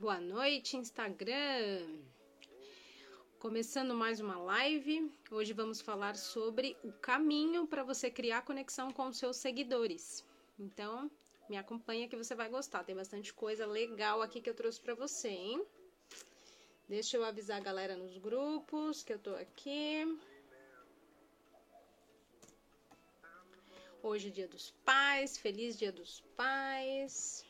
Boa noite, Instagram! Começando mais uma live, hoje vamos falar sobre o caminho para você criar conexão com os seus seguidores. Então, me acompanha que você vai gostar, tem bastante coisa legal aqui que eu trouxe para você, hein? Deixa eu avisar a galera nos grupos que eu tô aqui. Hoje, é dia dos pais, feliz dia dos pais.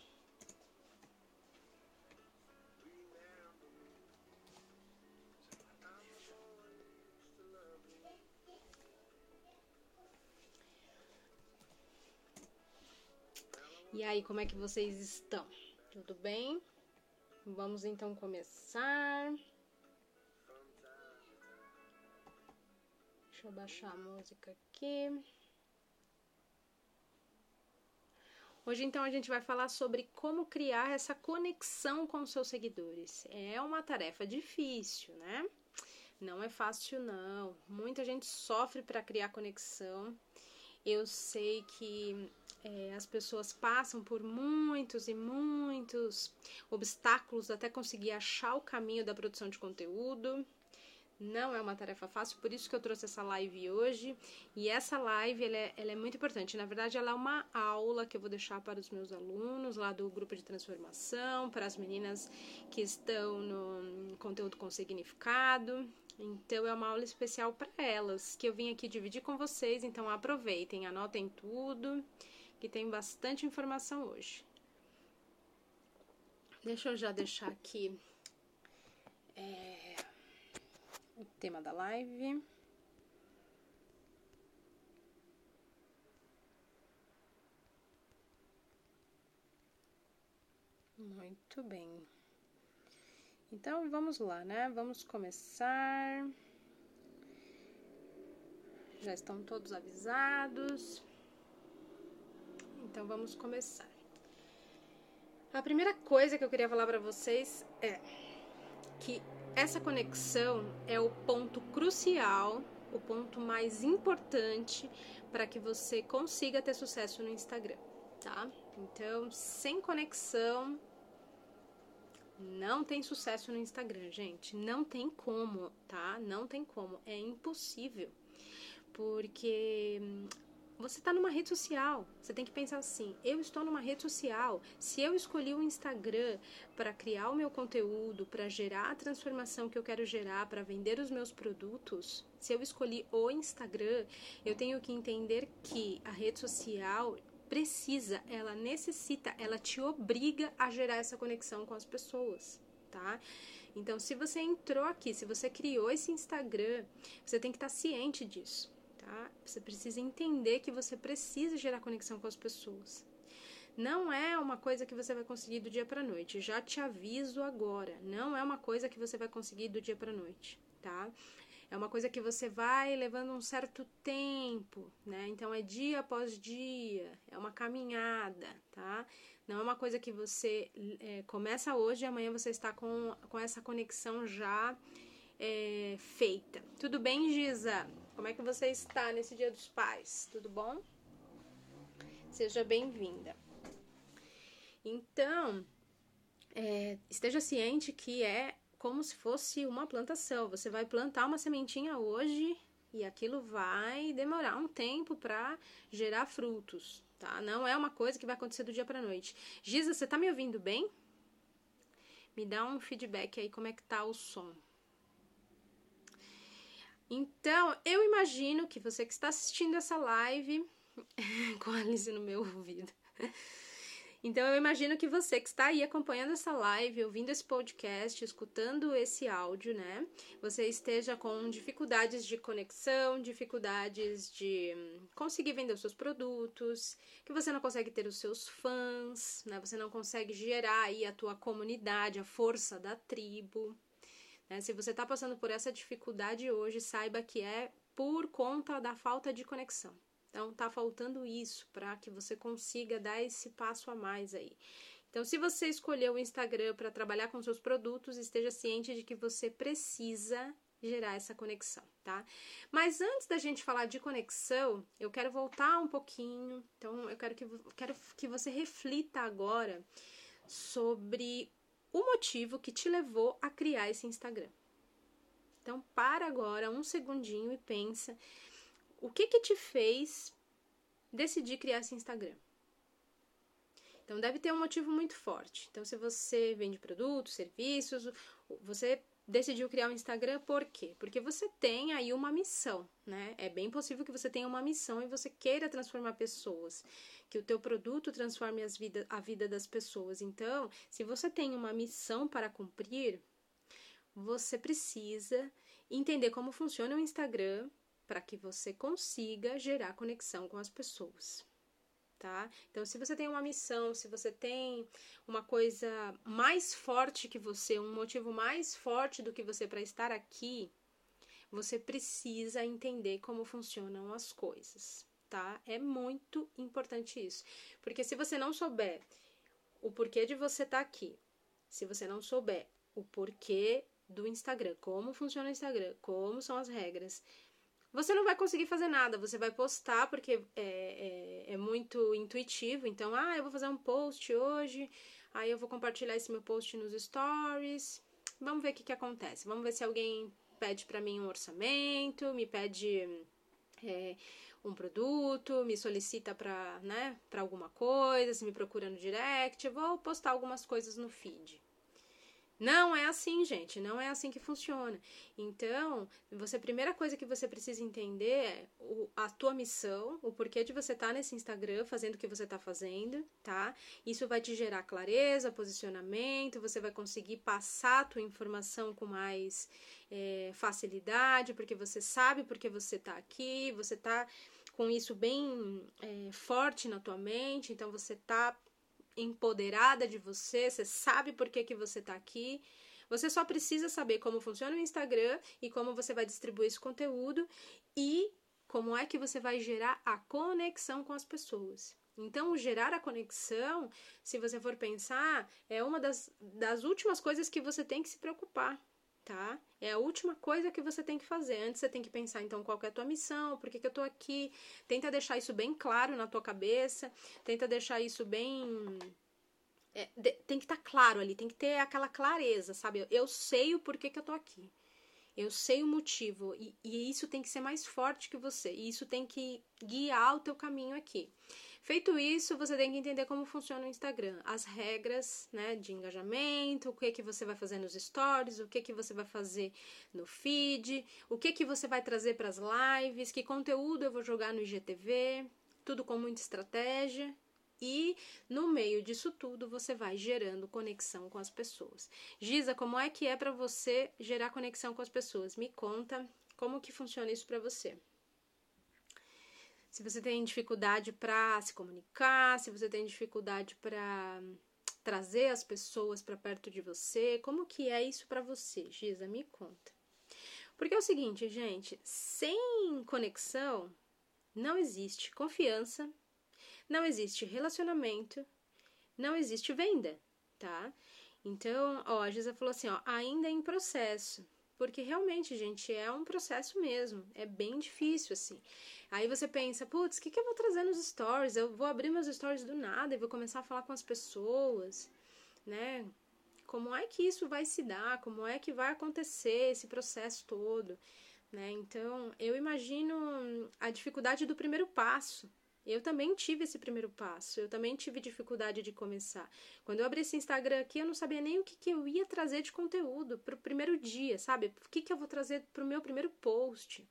E aí, como é que vocês estão? Tudo bem? Vamos então começar. Deixa eu baixar a música aqui. Hoje então a gente vai falar sobre como criar essa conexão com seus seguidores. É uma tarefa difícil, né? Não é fácil não. Muita gente sofre para criar conexão. Eu sei que é, as pessoas passam por muitos e muitos obstáculos até conseguir achar o caminho da produção de conteúdo. Não é uma tarefa fácil, por isso que eu trouxe essa live hoje. E essa live ela é, ela é muito importante. Na verdade, ela é uma aula que eu vou deixar para os meus alunos lá do grupo de transformação, para as meninas que estão no conteúdo com significado. Então é uma aula especial para elas que eu vim aqui dividir com vocês. Então aproveitem, anotem tudo que tem bastante informação hoje. Deixa eu já deixar aqui é, o tema da live. Muito bem. Então vamos lá, né? Vamos começar. Já estão todos avisados. Então vamos começar. A primeira coisa que eu queria falar para vocês é que essa conexão é o ponto crucial, o ponto mais importante para que você consiga ter sucesso no Instagram, tá? Então, sem conexão não tem sucesso no Instagram, gente. Não tem como, tá? Não tem como, é impossível. Porque você está numa rede social. Você tem que pensar assim: eu estou numa rede social. Se eu escolhi o Instagram para criar o meu conteúdo, para gerar a transformação que eu quero gerar, para vender os meus produtos, se eu escolhi o Instagram, eu tenho que entender que a rede social precisa, ela necessita, ela te obriga a gerar essa conexão com as pessoas. Tá? Então, se você entrou aqui, se você criou esse Instagram, você tem que estar ciente disso tá? Você precisa entender que você precisa gerar conexão com as pessoas. Não é uma coisa que você vai conseguir do dia para noite. Já te aviso agora, não é uma coisa que você vai conseguir do dia para noite, tá? É uma coisa que você vai levando um certo tempo, né? Então é dia após dia, é uma caminhada, tá? Não é uma coisa que você é, começa hoje e amanhã você está com, com essa conexão já é, feita. Tudo bem, Giza? Como é que você está nesse Dia dos Pais? Tudo bom? Seja bem-vinda. Então, é, esteja ciente que é como se fosse uma plantação. Você vai plantar uma sementinha hoje e aquilo vai demorar um tempo para gerar frutos, tá? Não é uma coisa que vai acontecer do dia para noite. Giza, você tá me ouvindo bem? Me dá um feedback aí como é que tá o som. Então, eu imagino que você que está assistindo essa live com a Alice no meu ouvido. Então, eu imagino que você que está aí acompanhando essa live, ouvindo esse podcast, escutando esse áudio, né? Você esteja com dificuldades de conexão, dificuldades de conseguir vender os seus produtos, que você não consegue ter os seus fãs, né? Você não consegue gerar aí a tua comunidade, a força da tribo. Né? Se você está passando por essa dificuldade hoje, saiba que é por conta da falta de conexão. Então, tá faltando isso para que você consiga dar esse passo a mais aí. Então, se você escolheu o Instagram para trabalhar com seus produtos, esteja ciente de que você precisa gerar essa conexão, tá? Mas antes da gente falar de conexão, eu quero voltar um pouquinho. Então, eu quero que, quero que você reflita agora sobre o motivo que te levou a criar esse Instagram. Então, para agora um segundinho e pensa o que que te fez decidir criar esse Instagram. Então, deve ter um motivo muito forte. Então, se você vende produtos, serviços, você decidiu criar um Instagram por quê? Porque você tem aí uma missão, né? É bem possível que você tenha uma missão e você queira transformar pessoas, que o teu produto transforme as vida, a vida das pessoas. Então, se você tem uma missão para cumprir, você precisa entender como funciona o Instagram para que você consiga gerar conexão com as pessoas tá? Então, se você tem uma missão, se você tem uma coisa mais forte que você, um motivo mais forte do que você para estar aqui, você precisa entender como funcionam as coisas, tá? É muito importante isso. Porque se você não souber o porquê de você estar tá aqui, se você não souber o porquê do Instagram, como funciona o Instagram, como são as regras, você não vai conseguir fazer nada. Você vai postar porque é, é, é, muito intuitivo. Então, ah, eu vou fazer um post hoje, aí eu vou compartilhar esse meu post nos stories. Vamos ver o que, que acontece. Vamos ver se alguém pede para mim um orçamento, me pede é, um produto, me solicita para né, alguma coisa, se me procura no direct. Eu vou postar algumas coisas no feed. Não é assim, gente, não é assim que funciona. Então, você a primeira coisa que você precisa entender é o, a tua missão, o porquê de você estar tá nesse Instagram fazendo o que você está fazendo, tá? Isso vai te gerar clareza, posicionamento, você vai conseguir passar a tua informação com mais é, facilidade, porque você sabe porque você está aqui, você está com isso bem é, forte na tua mente, então você está empoderada de você, você sabe por que, que você está aqui. Você só precisa saber como funciona o Instagram e como você vai distribuir esse conteúdo e como é que você vai gerar a conexão com as pessoas. Então, gerar a conexão, se você for pensar, é uma das, das últimas coisas que você tem que se preocupar tá? É a última coisa que você tem que fazer. Antes você tem que pensar, então, qual é a tua missão, por que, que eu tô aqui. Tenta deixar isso bem claro na tua cabeça, tenta deixar isso bem. É, de, tem que estar tá claro ali, tem que ter aquela clareza, sabe? Eu sei o porquê que eu tô aqui. Eu sei o motivo. E, e isso tem que ser mais forte que você. E isso tem que guiar o teu caminho aqui. Feito isso, você tem que entender como funciona o Instagram, as regras, né, de engajamento, o que que você vai fazer nos stories, o que que você vai fazer no feed, o que que você vai trazer para as lives, que conteúdo eu vou jogar no IGTV, tudo com muita estratégia. E no meio disso tudo, você vai gerando conexão com as pessoas. Giza, como é que é para você gerar conexão com as pessoas? Me conta como que funciona isso para você se você tem dificuldade para se comunicar, se você tem dificuldade para trazer as pessoas para perto de você, como que é isso para você, Giza? Me conta. Porque é o seguinte, gente, sem conexão não existe confiança, não existe relacionamento, não existe venda, tá? Então, ó, a Giza falou assim, ó, ainda é em processo. Porque realmente, gente, é um processo mesmo. É bem difícil, assim. Aí você pensa, putz, o que, que eu vou trazer nos stories? Eu vou abrir meus stories do nada e vou começar a falar com as pessoas, né? Como é que isso vai se dar? Como é que vai acontecer esse processo todo? Né? Então, eu imagino a dificuldade do primeiro passo, eu também tive esse primeiro passo, eu também tive dificuldade de começar. Quando eu abri esse Instagram aqui, eu não sabia nem o que, que eu ia trazer de conteúdo para o primeiro dia, sabe? O que, que eu vou trazer para o meu primeiro post.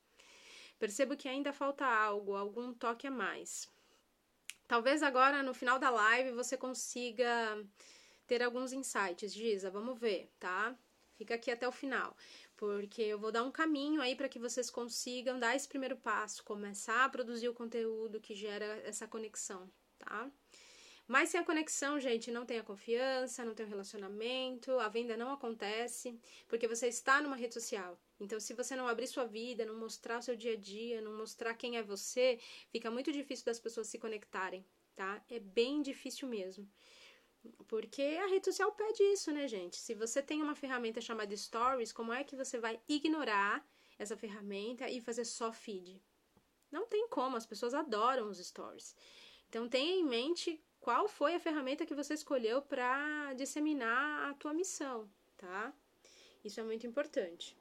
Percebo que ainda falta algo, algum toque a mais. Talvez agora, no final da live, você consiga ter alguns insights. Giza, vamos ver, tá? Fica aqui até o final porque eu vou dar um caminho aí para que vocês consigam dar esse primeiro passo, começar a produzir o conteúdo que gera essa conexão, tá? Mas sem a conexão, gente, não tem a confiança, não tem o relacionamento, a venda não acontece, porque você está numa rede social. Então, se você não abrir sua vida, não mostrar o seu dia a dia, não mostrar quem é você, fica muito difícil das pessoas se conectarem, tá? É bem difícil mesmo. Porque a rede social pede isso, né, gente? Se você tem uma ferramenta chamada Stories, como é que você vai ignorar essa ferramenta e fazer só feed? Não tem como, as pessoas adoram os stories. Então tenha em mente qual foi a ferramenta que você escolheu para disseminar a tua missão, tá? Isso é muito importante.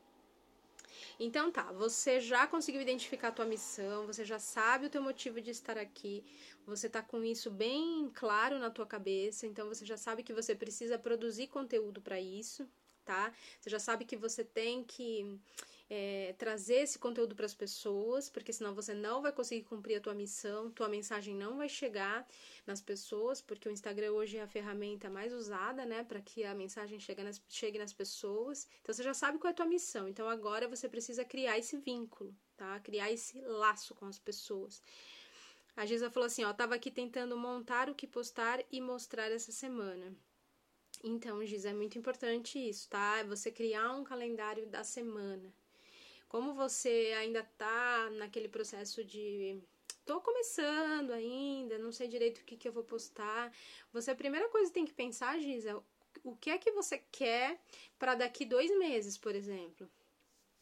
Então tá, você já conseguiu identificar a tua missão, você já sabe o teu motivo de estar aqui, você tá com isso bem claro na tua cabeça, então você já sabe que você precisa produzir conteúdo para isso, tá? Você já sabe que você tem que é, trazer esse conteúdo para as pessoas, porque senão você não vai conseguir cumprir a tua missão, tua mensagem não vai chegar nas pessoas, porque o Instagram hoje é a ferramenta mais usada, né, para que a mensagem chegue nas, chegue nas pessoas. Então você já sabe qual é a tua missão. Então agora você precisa criar esse vínculo, tá? Criar esse laço com as pessoas. A Giza falou assim, ó, tava aqui tentando montar o que postar e mostrar essa semana. Então, Giza, é muito importante isso, tá? É você criar um calendário da semana. Como você ainda tá naquele processo de tô começando ainda, não sei direito o que, que eu vou postar. Você, a primeira coisa que tem que pensar, Giza, o que é que você quer para daqui dois meses, por exemplo?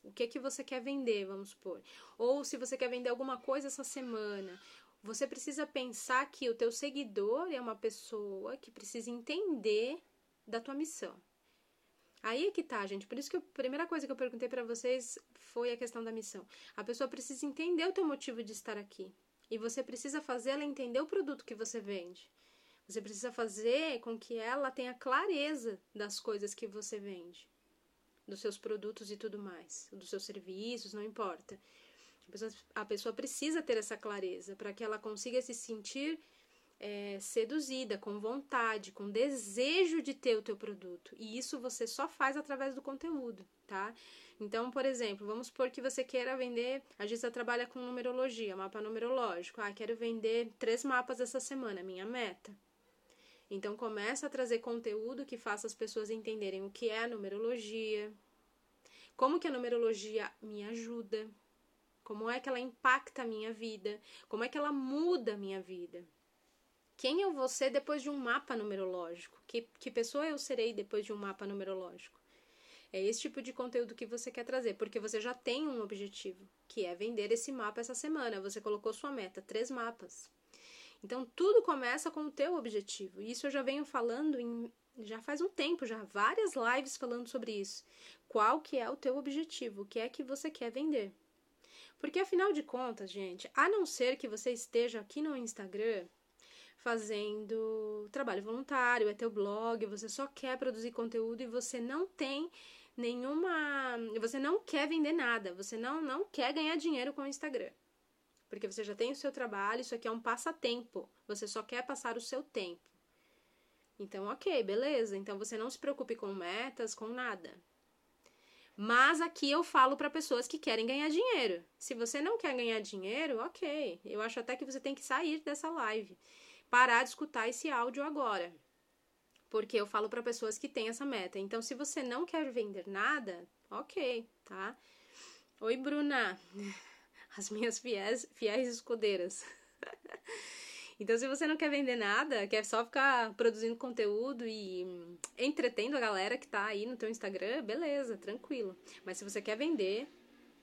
O que é que você quer vender, vamos supor? Ou se você quer vender alguma coisa essa semana, você precisa pensar que o teu seguidor é uma pessoa que precisa entender da tua missão. Aí é que tá, gente. Por isso que a primeira coisa que eu perguntei para vocês foi a questão da missão. A pessoa precisa entender o teu motivo de estar aqui. E você precisa fazer ela entender o produto que você vende. Você precisa fazer com que ela tenha clareza das coisas que você vende, dos seus produtos e tudo mais, dos seus serviços, não importa. A pessoa, a pessoa precisa ter essa clareza para que ela consiga se sentir é, seduzida, com vontade, com desejo de ter o teu produto. E isso você só faz através do conteúdo, tá? Então, por exemplo, vamos supor que você queira vender. A Gisa trabalha com numerologia, mapa numerológico. Ah, quero vender três mapas essa semana, minha meta. Então, começa a trazer conteúdo que faça as pessoas entenderem o que é a numerologia, como que a numerologia me ajuda, como é que ela impacta a minha vida, como é que ela muda a minha vida. Quem eu vou ser depois de um mapa numerológico? Que, que pessoa eu serei depois de um mapa numerológico? É esse tipo de conteúdo que você quer trazer, porque você já tem um objetivo, que é vender esse mapa essa semana. Você colocou sua meta, três mapas. Então tudo começa com o teu objetivo. E isso eu já venho falando em já faz um tempo, já várias lives falando sobre isso. Qual que é o teu objetivo? O que é que você quer vender? Porque afinal de contas, gente, a não ser que você esteja aqui no Instagram fazendo trabalho voluntário, é teu blog, você só quer produzir conteúdo e você não tem nenhuma, você não quer vender nada, você não não quer ganhar dinheiro com o Instagram. Porque você já tem o seu trabalho, isso aqui é um passatempo. Você só quer passar o seu tempo. Então, OK, beleza. Então você não se preocupe com metas, com nada. Mas aqui eu falo para pessoas que querem ganhar dinheiro. Se você não quer ganhar dinheiro, ok. Eu acho até que você tem que sair dessa live parar de escutar esse áudio agora. Porque eu falo para pessoas que têm essa meta. Então, se você não quer vender nada, ok, tá? Oi, Bruna. As minhas fiéis, fiéis escudeiras. Então, se você não quer vender nada, quer só ficar produzindo conteúdo e entretendo a galera que tá aí no teu Instagram, beleza, tranquilo. Mas se você quer vender,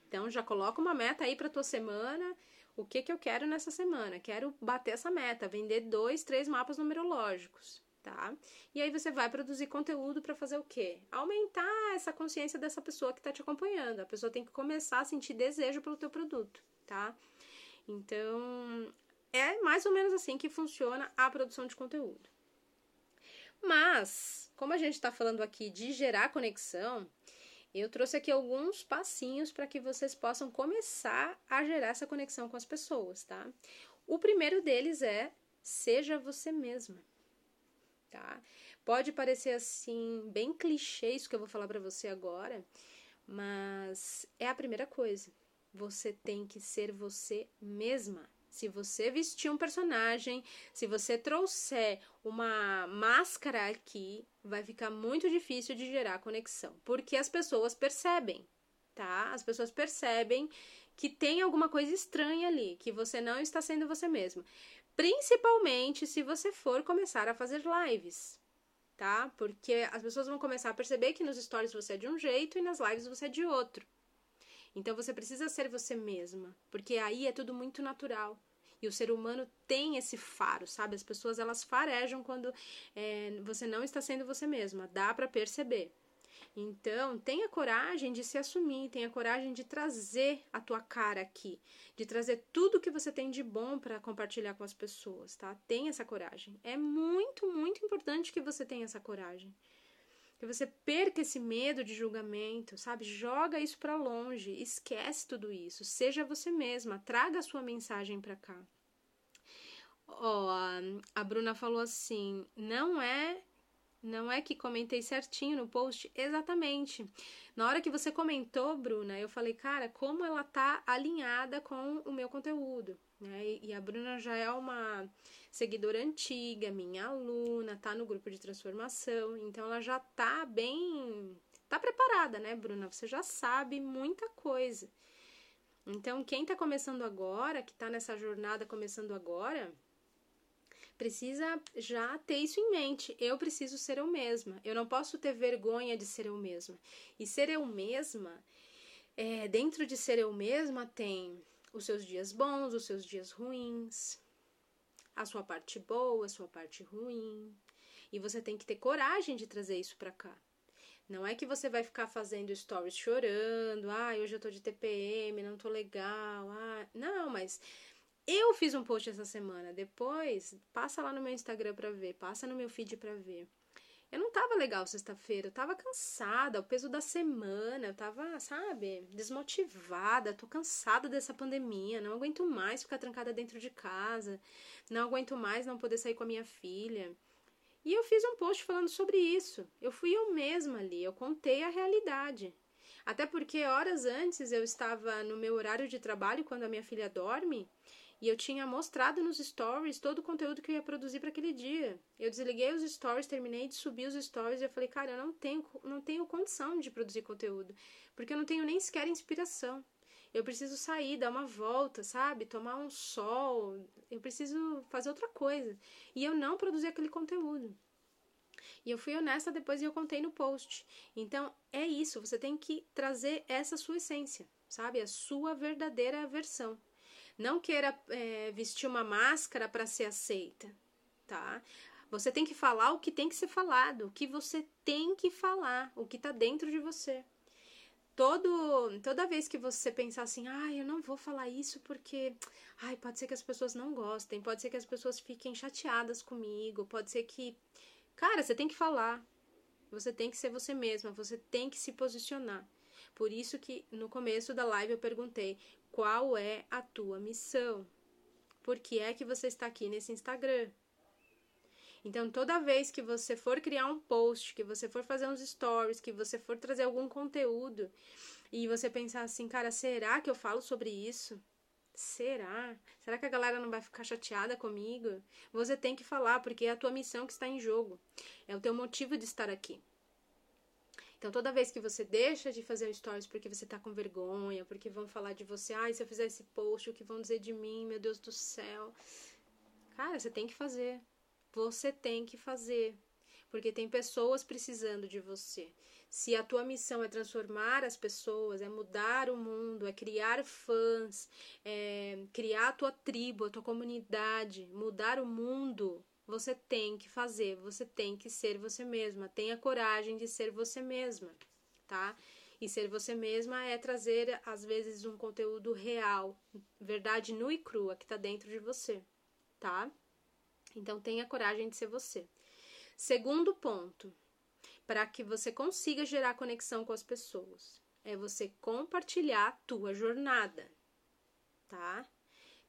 então já coloca uma meta aí para tua semana o que, que eu quero nessa semana? Quero bater essa meta, vender dois, três mapas numerológicos, tá? E aí você vai produzir conteúdo para fazer o quê? Aumentar essa consciência dessa pessoa que está te acompanhando. A pessoa tem que começar a sentir desejo pelo teu produto, tá? Então, é mais ou menos assim que funciona a produção de conteúdo. Mas, como a gente está falando aqui de gerar conexão, eu trouxe aqui alguns passinhos para que vocês possam começar a gerar essa conexão com as pessoas, tá? O primeiro deles é seja você mesma, tá? Pode parecer assim bem clichê isso que eu vou falar para você agora, mas é a primeira coisa. Você tem que ser você mesma. Se você vestir um personagem, se você trouxer uma máscara aqui, vai ficar muito difícil de gerar conexão, porque as pessoas percebem, tá? As pessoas percebem que tem alguma coisa estranha ali, que você não está sendo você mesmo. Principalmente se você for começar a fazer lives, tá? Porque as pessoas vão começar a perceber que nos stories você é de um jeito e nas lives você é de outro. Então você precisa ser você mesma, porque aí é tudo muito natural. E o ser humano tem esse faro, sabe? As pessoas elas farejam quando é, você não está sendo você mesma. Dá para perceber. Então, tenha coragem de se assumir, tenha coragem de trazer a tua cara aqui, de trazer tudo que você tem de bom para compartilhar com as pessoas, tá? Tenha essa coragem. É muito, muito importante que você tenha essa coragem. Que você perca esse medo de julgamento, sabe? Joga isso para longe, esquece tudo isso, seja você mesma, traga a sua mensagem para cá. Ó, oh, a Bruna falou assim: não é não é que comentei certinho no post? Exatamente. Na hora que você comentou, Bruna, eu falei, cara, como ela tá alinhada com o meu conteúdo. Né? E a Bruna já é uma seguidora antiga, minha aluna, tá no grupo de transformação, então ela já tá bem. tá preparada, né, Bruna? Você já sabe muita coisa. Então, quem tá começando agora, que tá nessa jornada começando agora, precisa já ter isso em mente. Eu preciso ser eu mesma. Eu não posso ter vergonha de ser eu mesma. E ser eu mesma, é, dentro de ser eu mesma, tem os seus dias bons, os seus dias ruins, a sua parte boa, a sua parte ruim. E você tem que ter coragem de trazer isso para cá. Não é que você vai ficar fazendo stories chorando, ah, hoje eu tô de TPM, não tô legal, ah, não, mas eu fiz um post essa semana. Depois, passa lá no meu Instagram pra ver, passa no meu feed pra ver. Eu não tava legal sexta-feira, eu tava cansada, o peso da semana, eu tava, sabe, desmotivada, tô cansada dessa pandemia, não aguento mais ficar trancada dentro de casa, não aguento mais não poder sair com a minha filha. E eu fiz um post falando sobre isso. Eu fui eu mesma ali, eu contei a realidade. Até porque horas antes eu estava no meu horário de trabalho quando a minha filha dorme e eu tinha mostrado nos stories todo o conteúdo que eu ia produzir para aquele dia. Eu desliguei os stories, terminei de subir os stories e eu falei, cara, eu não tenho, não tenho condição de produzir conteúdo, porque eu não tenho nem sequer inspiração. Eu preciso sair, dar uma volta, sabe? Tomar um sol. Eu preciso fazer outra coisa. E eu não produzi aquele conteúdo. E eu fui honesta depois e eu contei no post. Então, é isso. Você tem que trazer essa sua essência, sabe? A sua verdadeira versão. Não queira é, vestir uma máscara para ser aceita, tá? Você tem que falar o que tem que ser falado, o que você tem que falar, o que está dentro de você. Todo, toda vez que você pensar assim, ah, eu não vou falar isso porque, ai, pode ser que as pessoas não gostem, pode ser que as pessoas fiquem chateadas comigo, pode ser que, cara, você tem que falar. Você tem que ser você mesma, você tem que se posicionar. Por isso que no começo da live eu perguntei: qual é a tua missão? Por que é que você está aqui nesse Instagram? Então, toda vez que você for criar um post, que você for fazer uns stories, que você for trazer algum conteúdo e você pensar assim, cara, será que eu falo sobre isso? Será? Será que a galera não vai ficar chateada comigo? Você tem que falar, porque é a tua missão que está em jogo. É o teu motivo de estar aqui. Então, toda vez que você deixa de fazer stories porque você tá com vergonha, porque vão falar de você, ai, se eu fizer esse post, o que vão dizer de mim, meu Deus do céu. Cara, você tem que fazer. Você tem que fazer. Porque tem pessoas precisando de você. Se a tua missão é transformar as pessoas, é mudar o mundo, é criar fãs, é criar a tua tribo, a tua comunidade, mudar o mundo, você tem que fazer, você tem que ser você mesma. Tenha coragem de ser você mesma, tá? E ser você mesma é trazer, às vezes, um conteúdo real, verdade nua e crua que tá dentro de você, tá? Então, tenha coragem de ser você. Segundo ponto, para que você consiga gerar conexão com as pessoas, é você compartilhar a tua jornada, tá?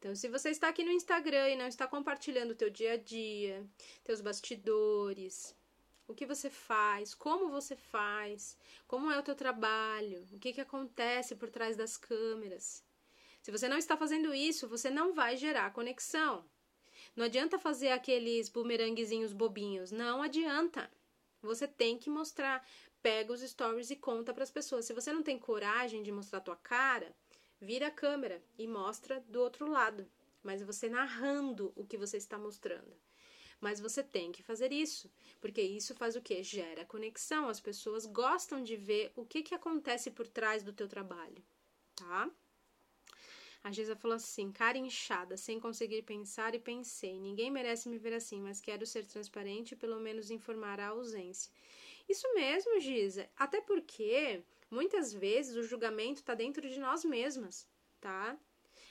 Então, se você está aqui no Instagram e não está compartilhando o teu dia a dia, teus bastidores, o que você faz, como você faz, como é o teu trabalho, o que, que acontece por trás das câmeras. Se você não está fazendo isso, você não vai gerar conexão. Não adianta fazer aqueles bumeranguezinhos bobinhos, não adianta. Você tem que mostrar, pega os stories e conta para as pessoas. Se você não tem coragem de mostrar a tua cara, vira a câmera e mostra do outro lado, mas você narrando o que você está mostrando. Mas você tem que fazer isso, porque isso faz o que? Gera conexão. As pessoas gostam de ver o que, que acontece por trás do teu trabalho, tá? A Giza falou assim: cara inchada, sem conseguir pensar e pensei. Ninguém merece me ver assim, mas quero ser transparente e pelo menos informar a ausência. Isso mesmo, Giza. Até porque muitas vezes o julgamento está dentro de nós mesmas, tá?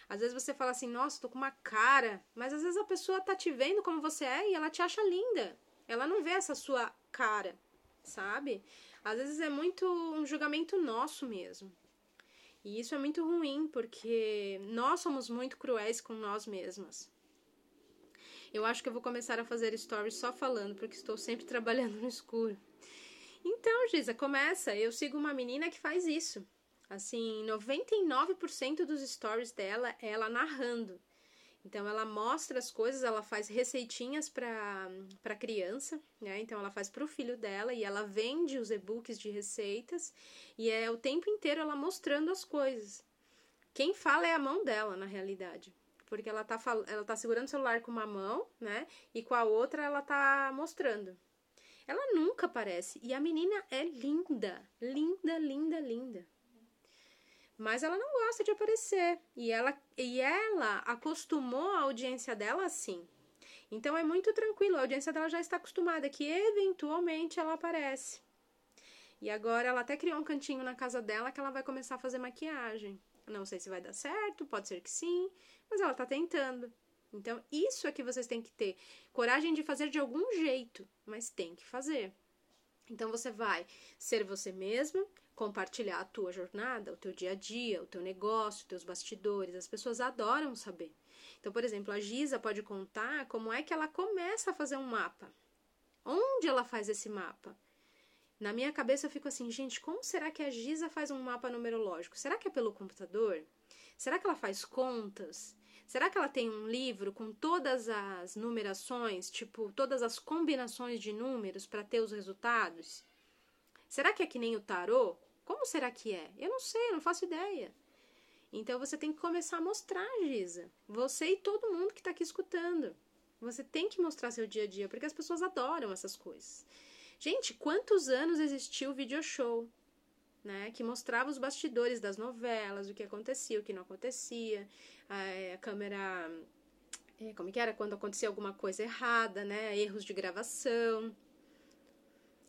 Às vezes você fala assim, nossa, tô com uma cara, mas às vezes a pessoa tá te vendo como você é e ela te acha linda. Ela não vê essa sua cara, sabe? Às vezes é muito um julgamento nosso mesmo. E isso é muito ruim, porque nós somos muito cruéis com nós mesmas. Eu acho que eu vou começar a fazer stories só falando, porque estou sempre trabalhando no escuro. Então, Giza, começa. Eu sigo uma menina que faz isso. Assim, 99% dos stories dela é ela narrando. Então ela mostra as coisas, ela faz receitinhas para criança, né? Então ela faz para o filho dela e ela vende os e-books de receitas e é o tempo inteiro ela mostrando as coisas. Quem fala é a mão dela, na realidade. Porque ela tá, ela tá segurando o celular com uma mão, né? E com a outra ela tá mostrando. Ela nunca aparece. E a menina é linda. Linda, linda, linda mas ela não gosta de aparecer e ela e ela acostumou a audiência dela assim. Então é muito tranquilo, a audiência dela já está acostumada que eventualmente ela aparece. E agora ela até criou um cantinho na casa dela que ela vai começar a fazer maquiagem. Não sei se vai dar certo, pode ser que sim, mas ela está tentando. Então, isso é que vocês têm que ter coragem de fazer de algum jeito, mas tem que fazer. Então você vai ser você mesma, compartilhar a tua jornada, o teu dia a dia, o teu negócio, os teus bastidores. As pessoas adoram saber. Então, por exemplo, a Giza pode contar como é que ela começa a fazer um mapa. Onde ela faz esse mapa? Na minha cabeça eu fico assim, gente, como será que a Giza faz um mapa numerológico? Será que é pelo computador? Será que ela faz contas? Será que ela tem um livro com todas as numerações, tipo, todas as combinações de números para ter os resultados? Será que é que nem o tarô? Como será que é? Eu não sei, eu não faço ideia. Então você tem que começar a mostrar, Giza. Você e todo mundo que está aqui escutando. Você tem que mostrar seu dia a dia, porque as pessoas adoram essas coisas. Gente, quantos anos existiu o video show? Né, que mostrava os bastidores das novelas, o que acontecia, o que não acontecia, a, a câmera, é, como que era quando acontecia alguma coisa errada, né, erros de gravação,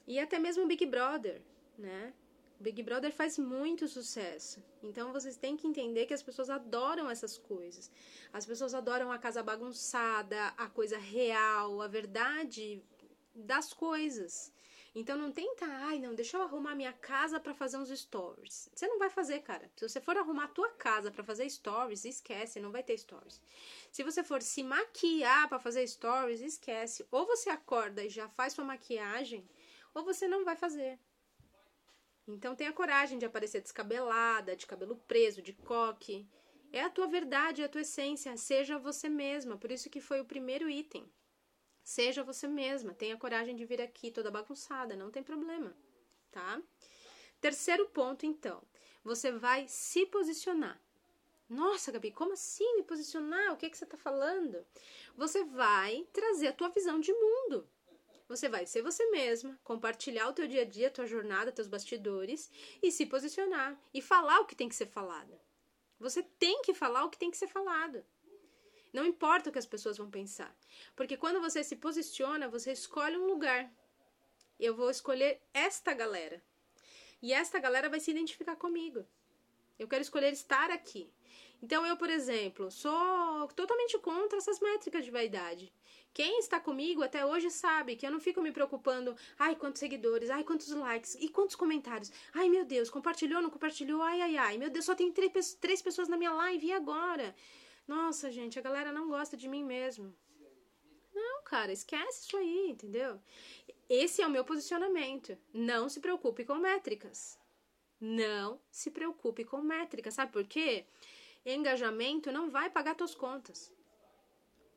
e até mesmo o Big Brother, né? Big Brother faz muito sucesso. Então vocês têm que entender que as pessoas adoram essas coisas. As pessoas adoram a casa bagunçada, a coisa real, a verdade das coisas. Então não tenta, ai não, deixa eu arrumar minha casa para fazer uns stories. Você não vai fazer, cara. Se você for arrumar a tua casa para fazer stories, esquece, não vai ter stories. Se você for se maquiar para fazer stories, esquece. Ou você acorda e já faz sua maquiagem, ou você não vai fazer. Então tenha coragem de aparecer descabelada, de cabelo preso, de coque. É a tua verdade, é a tua essência. Seja você mesma. Por isso que foi o primeiro item. Seja você mesma. Tenha coragem de vir aqui toda bagunçada, não tem problema, tá? Terceiro ponto, então. Você vai se posicionar. Nossa, Gabi, como assim me posicionar? O que, é que você está falando? Você vai trazer a tua visão de mundo. Você vai ser você mesma, compartilhar o teu dia a dia, tua jornada, teus bastidores e se posicionar e falar o que tem que ser falado. Você tem que falar o que tem que ser falado. Não importa o que as pessoas vão pensar, porque quando você se posiciona, você escolhe um lugar. Eu vou escolher esta galera. E esta galera vai se identificar comigo. Eu quero escolher estar aqui. Então, eu, por exemplo, sou totalmente contra essas métricas de vaidade. Quem está comigo até hoje sabe que eu não fico me preocupando, ai, quantos seguidores, ai, quantos likes e quantos comentários. Ai, meu Deus, compartilhou, não compartilhou, ai, ai, ai. Meu Deus, só tem três, três pessoas na minha live e agora? Nossa, gente, a galera não gosta de mim mesmo. Não, cara, esquece isso aí, entendeu? Esse é o meu posicionamento. Não se preocupe com métricas. Não se preocupe com métricas. Sabe por quê? Engajamento não vai pagar suas contas.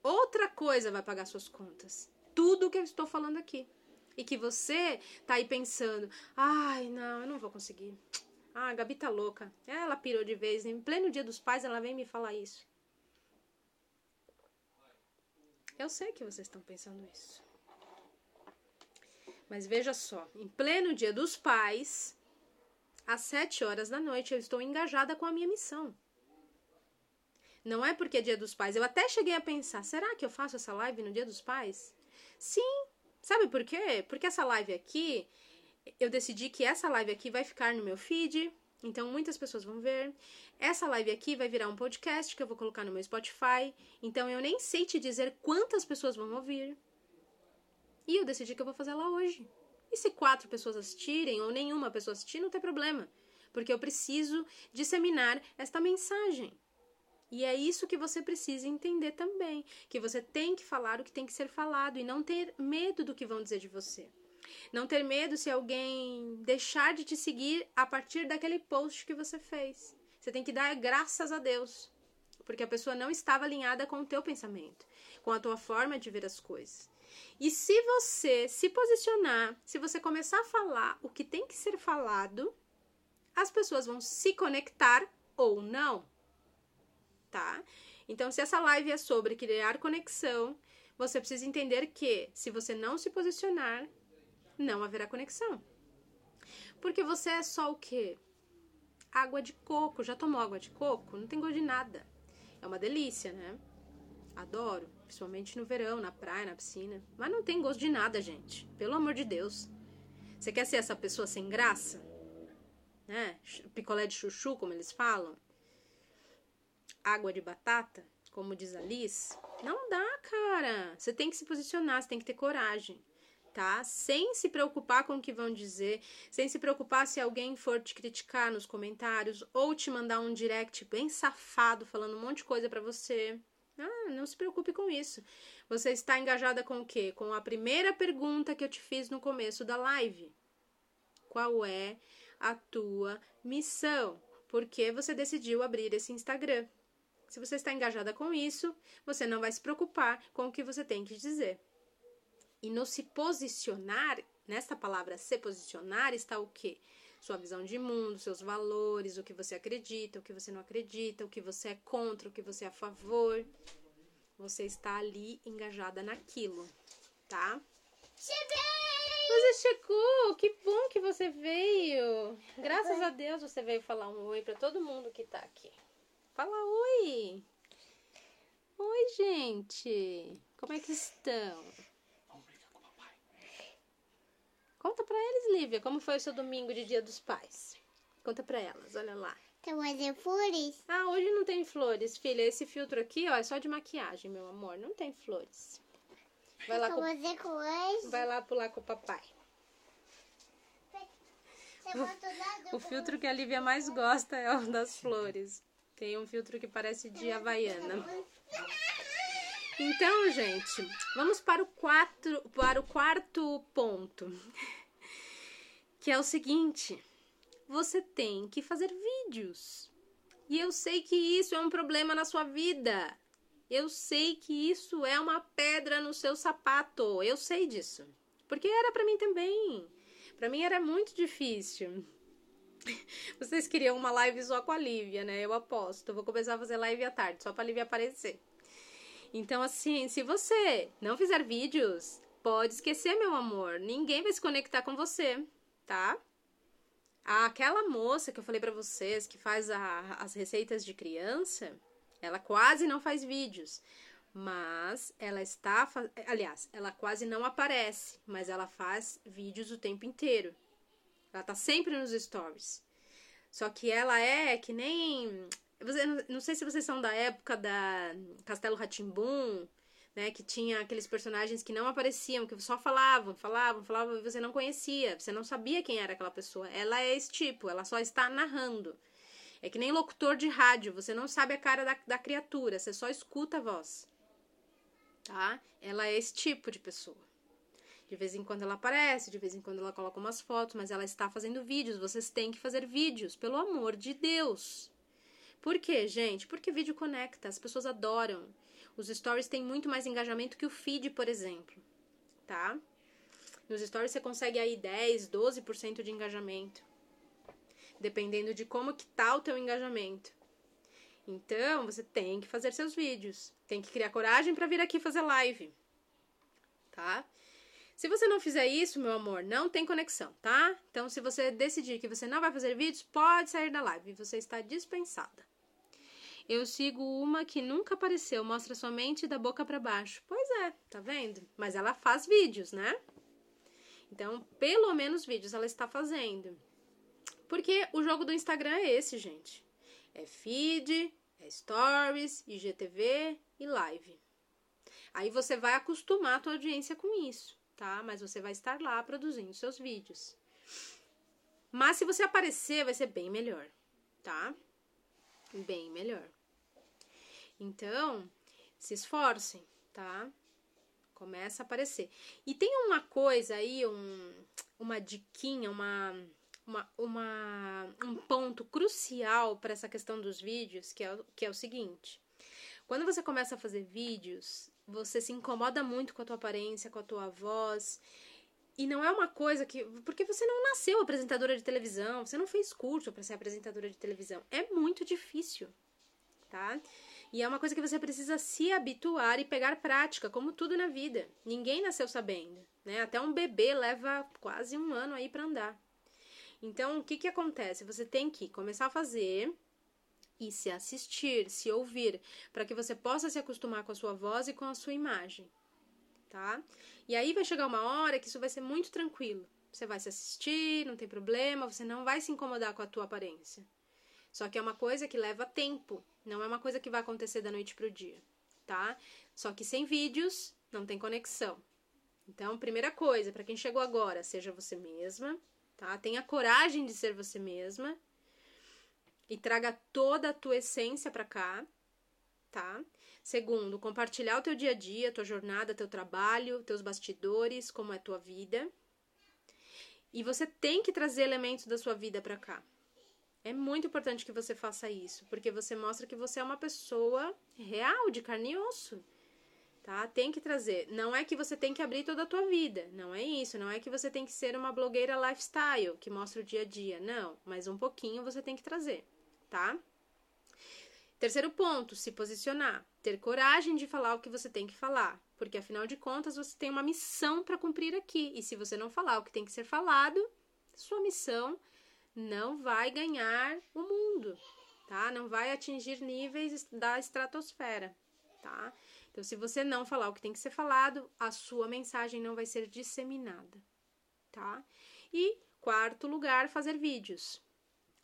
Outra coisa vai pagar suas contas. Tudo que eu estou falando aqui. E que você tá aí pensando: ai, não, eu não vou conseguir. Ah, a Gabi tá louca. Ela pirou de vez. Em pleno dia dos pais, ela vem me falar isso. Eu sei que vocês estão pensando isso. Mas veja só: em pleno dia dos pais, às sete horas da noite, eu estou engajada com a minha missão. Não é porque é dia dos pais. Eu até cheguei a pensar, será que eu faço essa live no dia dos pais? Sim. Sabe por quê? Porque essa live aqui, eu decidi que essa live aqui vai ficar no meu feed, então muitas pessoas vão ver. Essa live aqui vai virar um podcast que eu vou colocar no meu Spotify. Então eu nem sei te dizer quantas pessoas vão ouvir. E eu decidi que eu vou fazer ela hoje. E se quatro pessoas assistirem ou nenhuma pessoa assistir, não tem problema. Porque eu preciso disseminar esta mensagem. E é isso que você precisa entender também, que você tem que falar o que tem que ser falado e não ter medo do que vão dizer de você. Não ter medo se alguém deixar de te seguir a partir daquele post que você fez. Você tem que dar graças a Deus, porque a pessoa não estava alinhada com o teu pensamento, com a tua forma de ver as coisas. E se você se posicionar, se você começar a falar o que tem que ser falado, as pessoas vão se conectar ou não tá? Então, se essa live é sobre criar conexão, você precisa entender que se você não se posicionar, não haverá conexão. Porque você é só o quê? Água de coco. Já tomou água de coco? Não tem gosto de nada. É uma delícia, né? Adoro, principalmente no verão, na praia, na piscina. Mas não tem gosto de nada, gente. Pelo amor de Deus. Você quer ser essa pessoa sem graça? Né? Picolé de chuchu, como eles falam? água de batata, como diz a Liz, não dá, cara. Você tem que se posicionar, você tem que ter coragem, tá? Sem se preocupar com o que vão dizer, sem se preocupar se alguém for te criticar nos comentários ou te mandar um direct bem safado falando um monte de coisa para você. Ah, não se preocupe com isso. Você está engajada com o quê? Com a primeira pergunta que eu te fiz no começo da live. Qual é a tua missão? Por que você decidiu abrir esse Instagram? Se você está engajada com isso, você não vai se preocupar com o que você tem que dizer. E no se posicionar, nesta palavra se posicionar, está o quê? Sua visão de mundo, seus valores, o que você acredita, o que você não acredita, o que você é contra, o que você é a favor. Você está ali engajada naquilo, tá? Cheguei! Você chegou! Que bom que você veio! Graças a Deus você veio falar um oi para todo mundo que tá aqui. Fala oi! Oi, gente! Como é que estão? Vamos brincar com o papai. Conta pra eles, Lívia, como foi o seu domingo de Dia dos Pais? Conta pra elas, olha lá. Tem fazer flores? Ah, hoje não tem flores, filha. Esse filtro aqui, ó, é só de maquiagem, meu amor. Não tem flores. Vai lá, com... fazer com Vai lá pular com o papai. O, o filtro que a Lívia mais gosta é o das flores. Tem um filtro que parece de Havaiana. Então, gente, vamos para o, quatro, para o quarto ponto. Que é o seguinte: você tem que fazer vídeos. E eu sei que isso é um problema na sua vida. Eu sei que isso é uma pedra no seu sapato. Eu sei disso. Porque era para mim também. Para mim era muito difícil. Vocês queriam uma live só com a Lívia, né? Eu aposto. Eu vou começar a fazer live à tarde, só pra Lívia aparecer. Então, assim, se você não fizer vídeos, pode esquecer, meu amor. Ninguém vai se conectar com você, tá? Aquela moça que eu falei para vocês que faz a, as receitas de criança, ela quase não faz vídeos, mas ela está, aliás, ela quase não aparece, mas ela faz vídeos o tempo inteiro. Ela tá sempre nos stories. Só que ela é que nem. Você, não sei se vocês são da época da Castelo Ratimbum, né? Que tinha aqueles personagens que não apareciam, que só falavam, falavam, falavam e você não conhecia. Você não sabia quem era aquela pessoa. Ela é esse tipo, ela só está narrando. É que nem locutor de rádio, você não sabe a cara da, da criatura, você só escuta a voz. Tá? Ela é esse tipo de pessoa. De vez em quando ela aparece, de vez em quando ela coloca umas fotos, mas ela está fazendo vídeos. Vocês têm que fazer vídeos, pelo amor de Deus. Por quê, gente? Porque vídeo conecta, as pessoas adoram. Os stories têm muito mais engajamento que o feed, por exemplo, tá? Nos stories você consegue aí 10, 12% de engajamento. Dependendo de como que tá o teu engajamento. Então, você tem que fazer seus vídeos. Tem que criar coragem para vir aqui fazer live. Tá? Se você não fizer isso, meu amor, não tem conexão, tá? Então, se você decidir que você não vai fazer vídeos, pode sair da live. Você está dispensada. Eu sigo uma que nunca apareceu, mostra somente da boca para baixo. Pois é, tá vendo? Mas ela faz vídeos, né? Então, pelo menos vídeos ela está fazendo. Porque o jogo do Instagram é esse, gente. É feed, é stories, IGTV e live. Aí você vai acostumar a tua audiência com isso, tá? Mas você vai estar lá produzindo seus vídeos. Mas se você aparecer, vai ser bem melhor, tá? Bem melhor. Então, se esforcem, tá? Começa a aparecer. E tem uma coisa aí, um, uma diquinha, uma, uma, uma, um ponto crucial para essa questão dos vídeos, que é, que é o seguinte. Quando você começa a fazer vídeos, você se incomoda muito com a tua aparência, com a tua voz. E não é uma coisa que. Porque você não nasceu apresentadora de televisão, você não fez curso para ser apresentadora de televisão. É muito difícil, tá? E é uma coisa que você precisa se habituar e pegar prática, como tudo na vida. Ninguém nasceu sabendo, né? Até um bebê leva quase um ano aí para andar. Então, o que que acontece? Você tem que começar a fazer e se assistir, se ouvir, para que você possa se acostumar com a sua voz e com a sua imagem, tá? E aí vai chegar uma hora que isso vai ser muito tranquilo. Você vai se assistir, não tem problema, você não vai se incomodar com a tua aparência. Só que é uma coisa que leva tempo, não é uma coisa que vai acontecer da noite pro dia, tá? Só que sem vídeos não tem conexão. Então, primeira coisa, para quem chegou agora, seja você mesma, tá? Tenha coragem de ser você mesma e traga toda a tua essência para cá, tá? Segundo, compartilhar o teu dia a dia, tua jornada, teu trabalho, teus bastidores, como é a tua vida. E você tem que trazer elementos da sua vida para cá. É muito importante que você faça isso, porque você mostra que você é uma pessoa real, de carne e osso. Tá? Tem que trazer. Não é que você tem que abrir toda a tua vida. Não é isso. Não é que você tem que ser uma blogueira lifestyle que mostra o dia a dia. Não. Mas um pouquinho você tem que trazer tá? Terceiro ponto, se posicionar. Ter coragem de falar o que você tem que falar. Porque afinal de contas você tem uma missão para cumprir aqui. E se você não falar o que tem que ser falado, sua missão não vai ganhar o mundo, tá? Não vai atingir níveis da estratosfera, tá? Então, se você não falar o que tem que ser falado, a sua mensagem não vai ser disseminada, tá? E quarto lugar, fazer vídeos.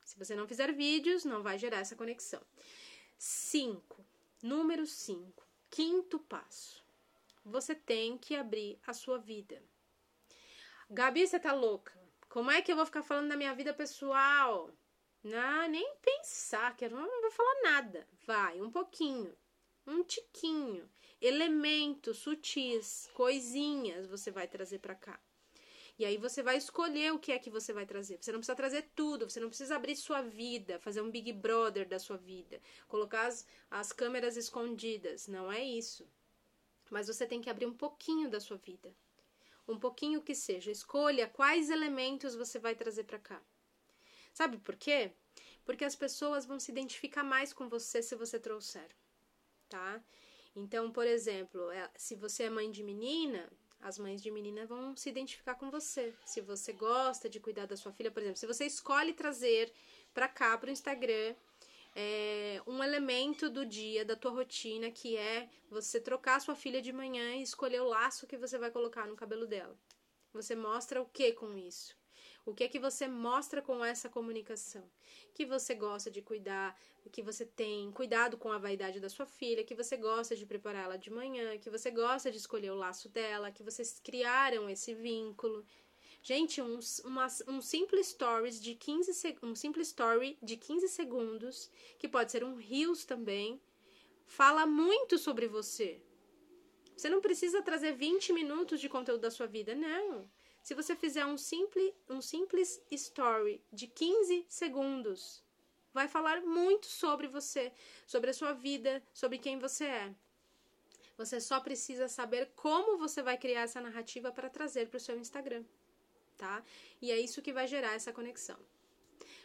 Se você não fizer vídeos, não vai gerar essa conexão. 5. Número 5. Quinto passo. Você tem que abrir a sua vida. Gabi, você tá louca? Como é que eu vou ficar falando da minha vida pessoal? Não, nem pensar, que eu não vou falar nada. Vai, um pouquinho, um tiquinho. Elementos sutis, coisinhas você vai trazer para cá. E aí você vai escolher o que é que você vai trazer. Você não precisa trazer tudo, você não precisa abrir sua vida, fazer um Big Brother da sua vida, colocar as, as câmeras escondidas. Não é isso. Mas você tem que abrir um pouquinho da sua vida. Um pouquinho que seja. Escolha quais elementos você vai trazer para cá. Sabe por quê? Porque as pessoas vão se identificar mais com você se você trouxer, tá? Então, por exemplo, é, se você é mãe de menina, as mães de menina vão se identificar com você. Se você gosta de cuidar da sua filha, por exemplo, se você escolhe trazer para cá, para o Instagram, é, um elemento do dia, da tua rotina, que é você trocar sua filha de manhã e escolher o laço que você vai colocar no cabelo dela. Você mostra o que com isso? O que é que você mostra com essa comunicação? Que você gosta de cuidar, que você tem cuidado com a vaidade da sua filha, que você gosta de prepará-la de manhã, que você gosta de escolher o laço dela, que vocês criaram esse vínculo. Gente, um, uma, um simples stories de 15 um simples story de 15 segundos, que pode ser um reels também, fala muito sobre você. Você não precisa trazer 20 minutos de conteúdo da sua vida, não. Se você fizer um simples, um simples story de 15 segundos, vai falar muito sobre você, sobre a sua vida, sobre quem você é. Você só precisa saber como você vai criar essa narrativa para trazer para o seu Instagram, tá? E é isso que vai gerar essa conexão.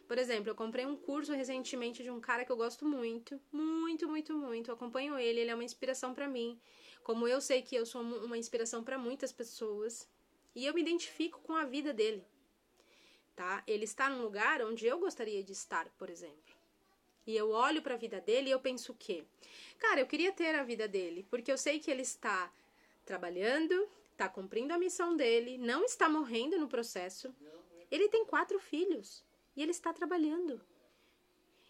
Por exemplo, eu comprei um curso recentemente de um cara que eu gosto muito, muito, muito, muito. Eu acompanho ele, ele é uma inspiração para mim. Como eu sei que eu sou uma inspiração para muitas pessoas, e eu me identifico com a vida dele. Tá? Ele está num lugar onde eu gostaria de estar, por exemplo. E eu olho para a vida dele e eu penso o quê? Cara, eu queria ter a vida dele, porque eu sei que ele está trabalhando, está cumprindo a missão dele, não está morrendo no processo. Ele tem quatro filhos e ele está trabalhando.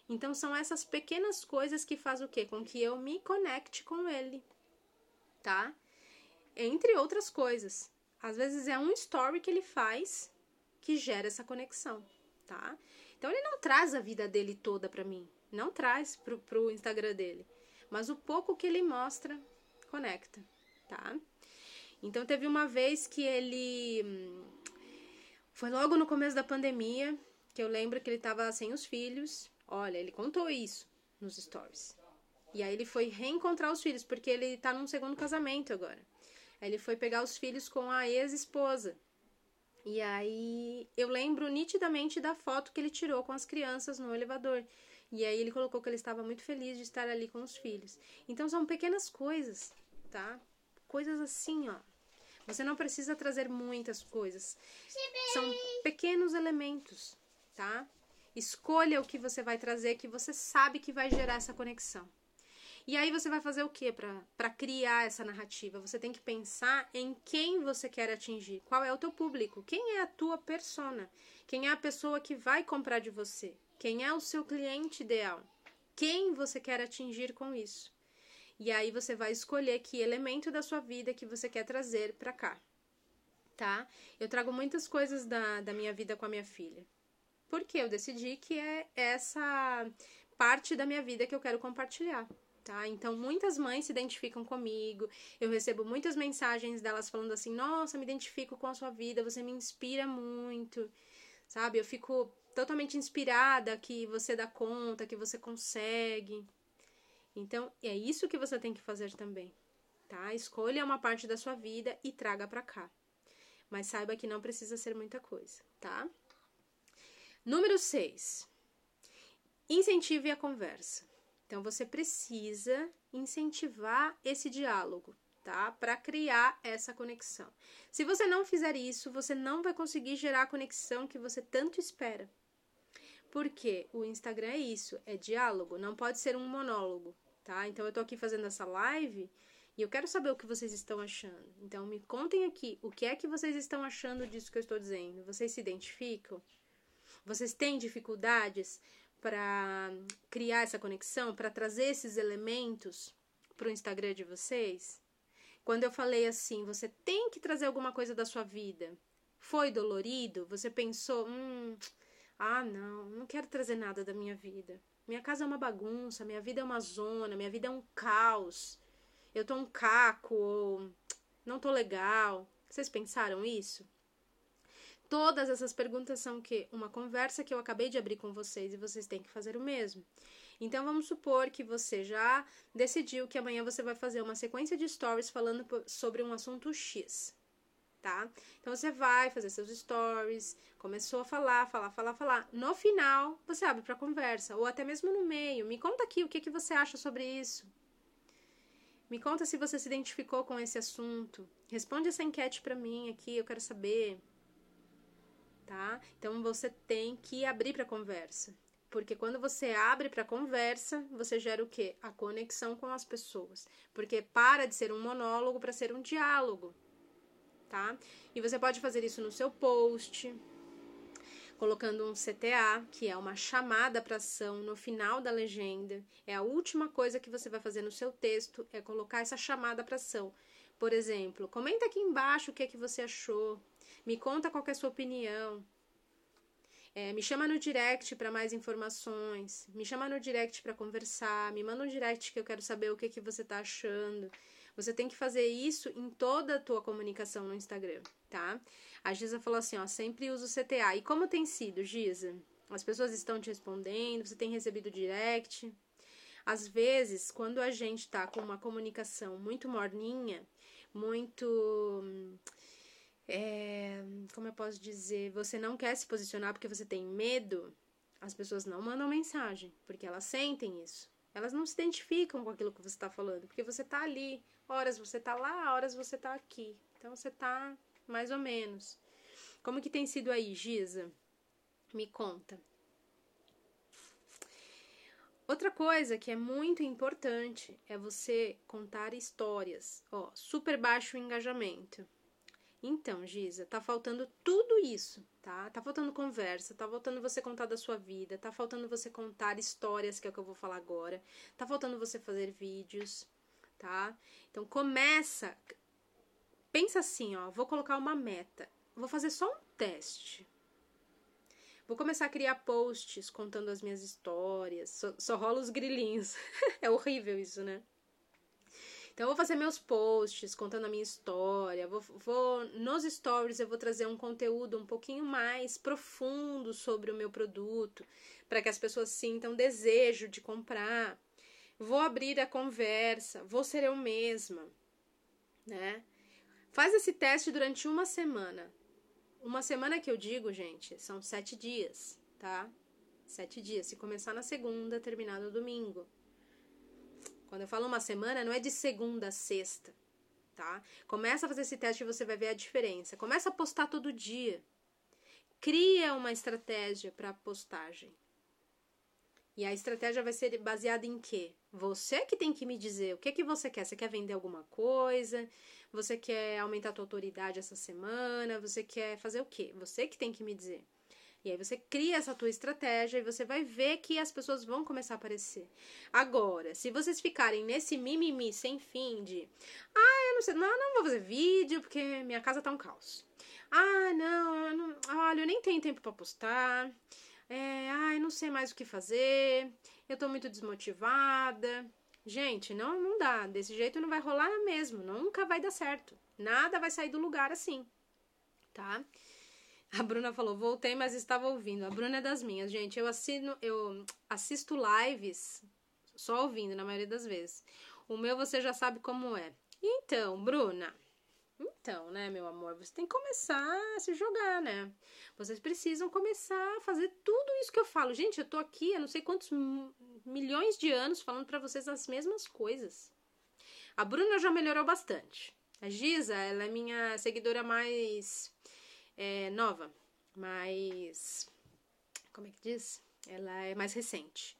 Então são essas pequenas coisas que faz o quê? Com que eu me conecte com ele, tá? Entre outras coisas. Às vezes é um story que ele faz que gera essa conexão, tá? Então ele não traz a vida dele toda para mim, não traz pro, pro Instagram dele, mas o pouco que ele mostra conecta, tá? Então teve uma vez que ele hum, foi logo no começo da pandemia, que eu lembro que ele tava sem os filhos Olha, ele contou isso nos stories. E aí ele foi reencontrar os filhos, porque ele tá num segundo casamento agora. Aí ele foi pegar os filhos com a ex-esposa. E aí eu lembro nitidamente da foto que ele tirou com as crianças no elevador. E aí ele colocou que ele estava muito feliz de estar ali com os filhos. Então são pequenas coisas, tá? Coisas assim, ó. Você não precisa trazer muitas coisas. São pequenos elementos, tá? Escolha o que você vai trazer, que você sabe que vai gerar essa conexão. E aí você vai fazer o que para criar essa narrativa? Você tem que pensar em quem você quer atingir, qual é o teu público, quem é a tua persona, quem é a pessoa que vai comprar de você, quem é o seu cliente ideal, quem você quer atingir com isso. E aí você vai escolher que elemento da sua vida que você quer trazer para cá, tá? Eu trago muitas coisas da, da minha vida com a minha filha porque eu decidi que é essa parte da minha vida que eu quero compartilhar. Tá? Então, muitas mães se identificam comigo. Eu recebo muitas mensagens delas falando assim: Nossa, me identifico com a sua vida, você me inspira muito. Sabe? Eu fico totalmente inspirada que você dá conta, que você consegue. Então, é isso que você tem que fazer também. Tá? Escolha uma parte da sua vida e traga para cá. Mas saiba que não precisa ser muita coisa, tá? Número 6. Incentive a conversa. Então você precisa incentivar esse diálogo, tá? Para criar essa conexão. Se você não fizer isso, você não vai conseguir gerar a conexão que você tanto espera. Porque o Instagram é isso, é diálogo, não pode ser um monólogo, tá? Então eu tô aqui fazendo essa live e eu quero saber o que vocês estão achando. Então me contem aqui o que é que vocês estão achando disso que eu estou dizendo. Vocês se identificam? Vocês têm dificuldades para criar essa conexão, para trazer esses elementos para o Instagram de vocês? Quando eu falei assim, você tem que trazer alguma coisa da sua vida. Foi dolorido? Você pensou, hum, ah, não, não quero trazer nada da minha vida. Minha casa é uma bagunça, minha vida é uma zona, minha vida é um caos. Eu tô um caco, ou não tô legal. Vocês pensaram isso? Todas essas perguntas são o quê? Uma conversa que eu acabei de abrir com vocês e vocês têm que fazer o mesmo. Então vamos supor que você já decidiu que amanhã você vai fazer uma sequência de stories falando sobre um assunto X, tá? Então você vai fazer seus stories, começou a falar, falar, falar, falar. No final, você abre para conversa ou até mesmo no meio. Me conta aqui o que que você acha sobre isso. Me conta se você se identificou com esse assunto. Responde essa enquete para mim aqui, eu quero saber tá? Então você tem que abrir para conversa. Porque quando você abre para conversa, você gera o quê? A conexão com as pessoas. Porque para de ser um monólogo para ser um diálogo, tá? E você pode fazer isso no seu post, colocando um CTA, que é uma chamada para ação no final da legenda. É a última coisa que você vai fazer no seu texto, é colocar essa chamada para ação. Por exemplo, comenta aqui embaixo o que é que você achou me conta qual é a sua opinião. É, me chama no direct para mais informações. Me chama no direct para conversar. Me manda um direct que eu quero saber o que, que você está achando. Você tem que fazer isso em toda a tua comunicação no Instagram, tá? A Giza falou assim, ó, sempre uso CTA. E como tem sido, Giza? As pessoas estão te respondendo, você tem recebido direct. Às vezes, quando a gente tá com uma comunicação muito morninha, muito é, como eu posso dizer, você não quer se posicionar porque você tem medo, as pessoas não mandam mensagem, porque elas sentem isso. Elas não se identificam com aquilo que você está falando, porque você está ali, horas você está lá, horas você está aqui. Então você está mais ou menos. Como que tem sido aí, Giza? Me conta. Outra coisa que é muito importante é você contar histórias. Ó, super baixo engajamento. Então, Giza, tá faltando tudo isso, tá? Tá faltando conversa, tá faltando você contar da sua vida, tá faltando você contar histórias, que é o que eu vou falar agora, tá faltando você fazer vídeos, tá? Então começa, pensa assim, ó, vou colocar uma meta, vou fazer só um teste. Vou começar a criar posts contando as minhas histórias, só, só rola os grilinhos. é horrível isso, né? Então, eu vou fazer meus posts contando a minha história. Vou, vou, nos stories, eu vou trazer um conteúdo um pouquinho mais profundo sobre o meu produto, para que as pessoas sintam desejo de comprar. Vou abrir a conversa, vou ser eu mesma, né? Faz esse teste durante uma semana. Uma semana que eu digo, gente, são sete dias, tá? Sete dias. Se começar na segunda, terminar no domingo. Quando eu falo uma semana, não é de segunda a sexta, tá? Começa a fazer esse teste e você vai ver a diferença. Começa a postar todo dia. Cria uma estratégia para postagem. E a estratégia vai ser baseada em quê? Você que tem que me dizer o que que você quer. Você quer vender alguma coisa? Você quer aumentar a tua autoridade essa semana? Você quer fazer o quê? Você que tem que me dizer. E aí você cria essa tua estratégia e você vai ver que as pessoas vão começar a aparecer. Agora, se vocês ficarem nesse mimimi sem fim de, ah, eu não sei, não, não vou fazer vídeo porque minha casa tá um caos. Ah, não, não olha, eu nem tenho tempo para postar. É, ai, não sei mais o que fazer. Eu tô muito desmotivada. Gente, não, não dá. Desse jeito não vai rolar mesmo. Nunca vai dar certo. Nada vai sair do lugar assim. Tá? A Bruna falou: voltei, mas estava ouvindo. A Bruna é das minhas, gente. Eu assino, eu assisto lives só ouvindo, na maioria das vezes. O meu você já sabe como é. Então, Bruna. Então, né, meu amor, você tem que começar a se jogar, né? Vocês precisam começar a fazer tudo isso que eu falo. Gente, eu tô aqui há não sei quantos milhões de anos falando para vocês as mesmas coisas. A Bruna já melhorou bastante. A Giza, ela é minha seguidora mais é nova, mas. Como é que diz? Ela é mais recente.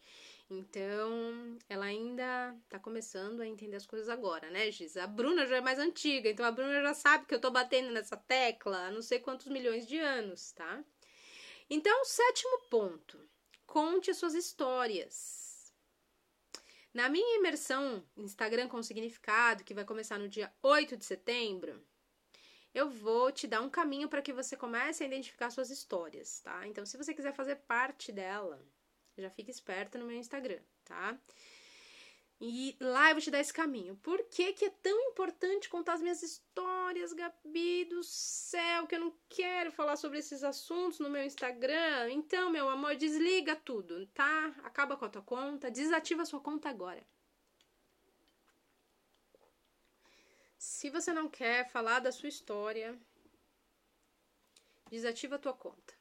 Então, ela ainda tá começando a entender as coisas agora, né, Giz? A Bruna já é mais antiga, então a Bruna já sabe que eu tô batendo nessa tecla há não sei quantos milhões de anos, tá? Então, sétimo ponto: conte suas histórias. Na minha imersão Instagram com significado, que vai começar no dia 8 de setembro, eu vou te dar um caminho para que você comece a identificar suas histórias, tá? Então, se você quiser fazer parte dela, já fique esperta no meu Instagram, tá? E lá eu vou te dar esse caminho. Por que, que é tão importante contar as minhas histórias, Gabi do céu, que eu não quero falar sobre esses assuntos no meu Instagram? Então, meu amor, desliga tudo, tá? Acaba com a tua conta, desativa a sua conta agora. Se você não quer falar da sua história, desativa a tua conta.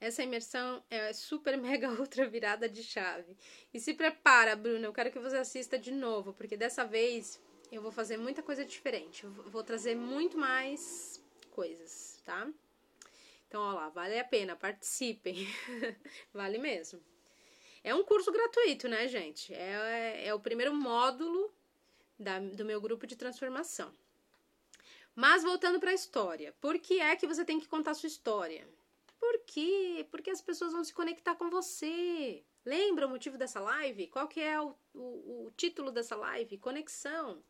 Essa imersão é super mega ultra virada de chave. E se prepara, Bruna, eu quero que você assista de novo, porque dessa vez eu vou fazer muita coisa diferente. Eu vou trazer muito mais coisas, tá? Então, ó lá, vale a pena, participem. vale mesmo. É um curso gratuito, né, gente? É, é o primeiro módulo da, do meu grupo de transformação. Mas voltando para a história, por que é que você tem que contar sua história? Quê? Porque as pessoas vão se conectar com você. Lembra o motivo dessa live? Qual que é o, o, o título dessa live? Conexão.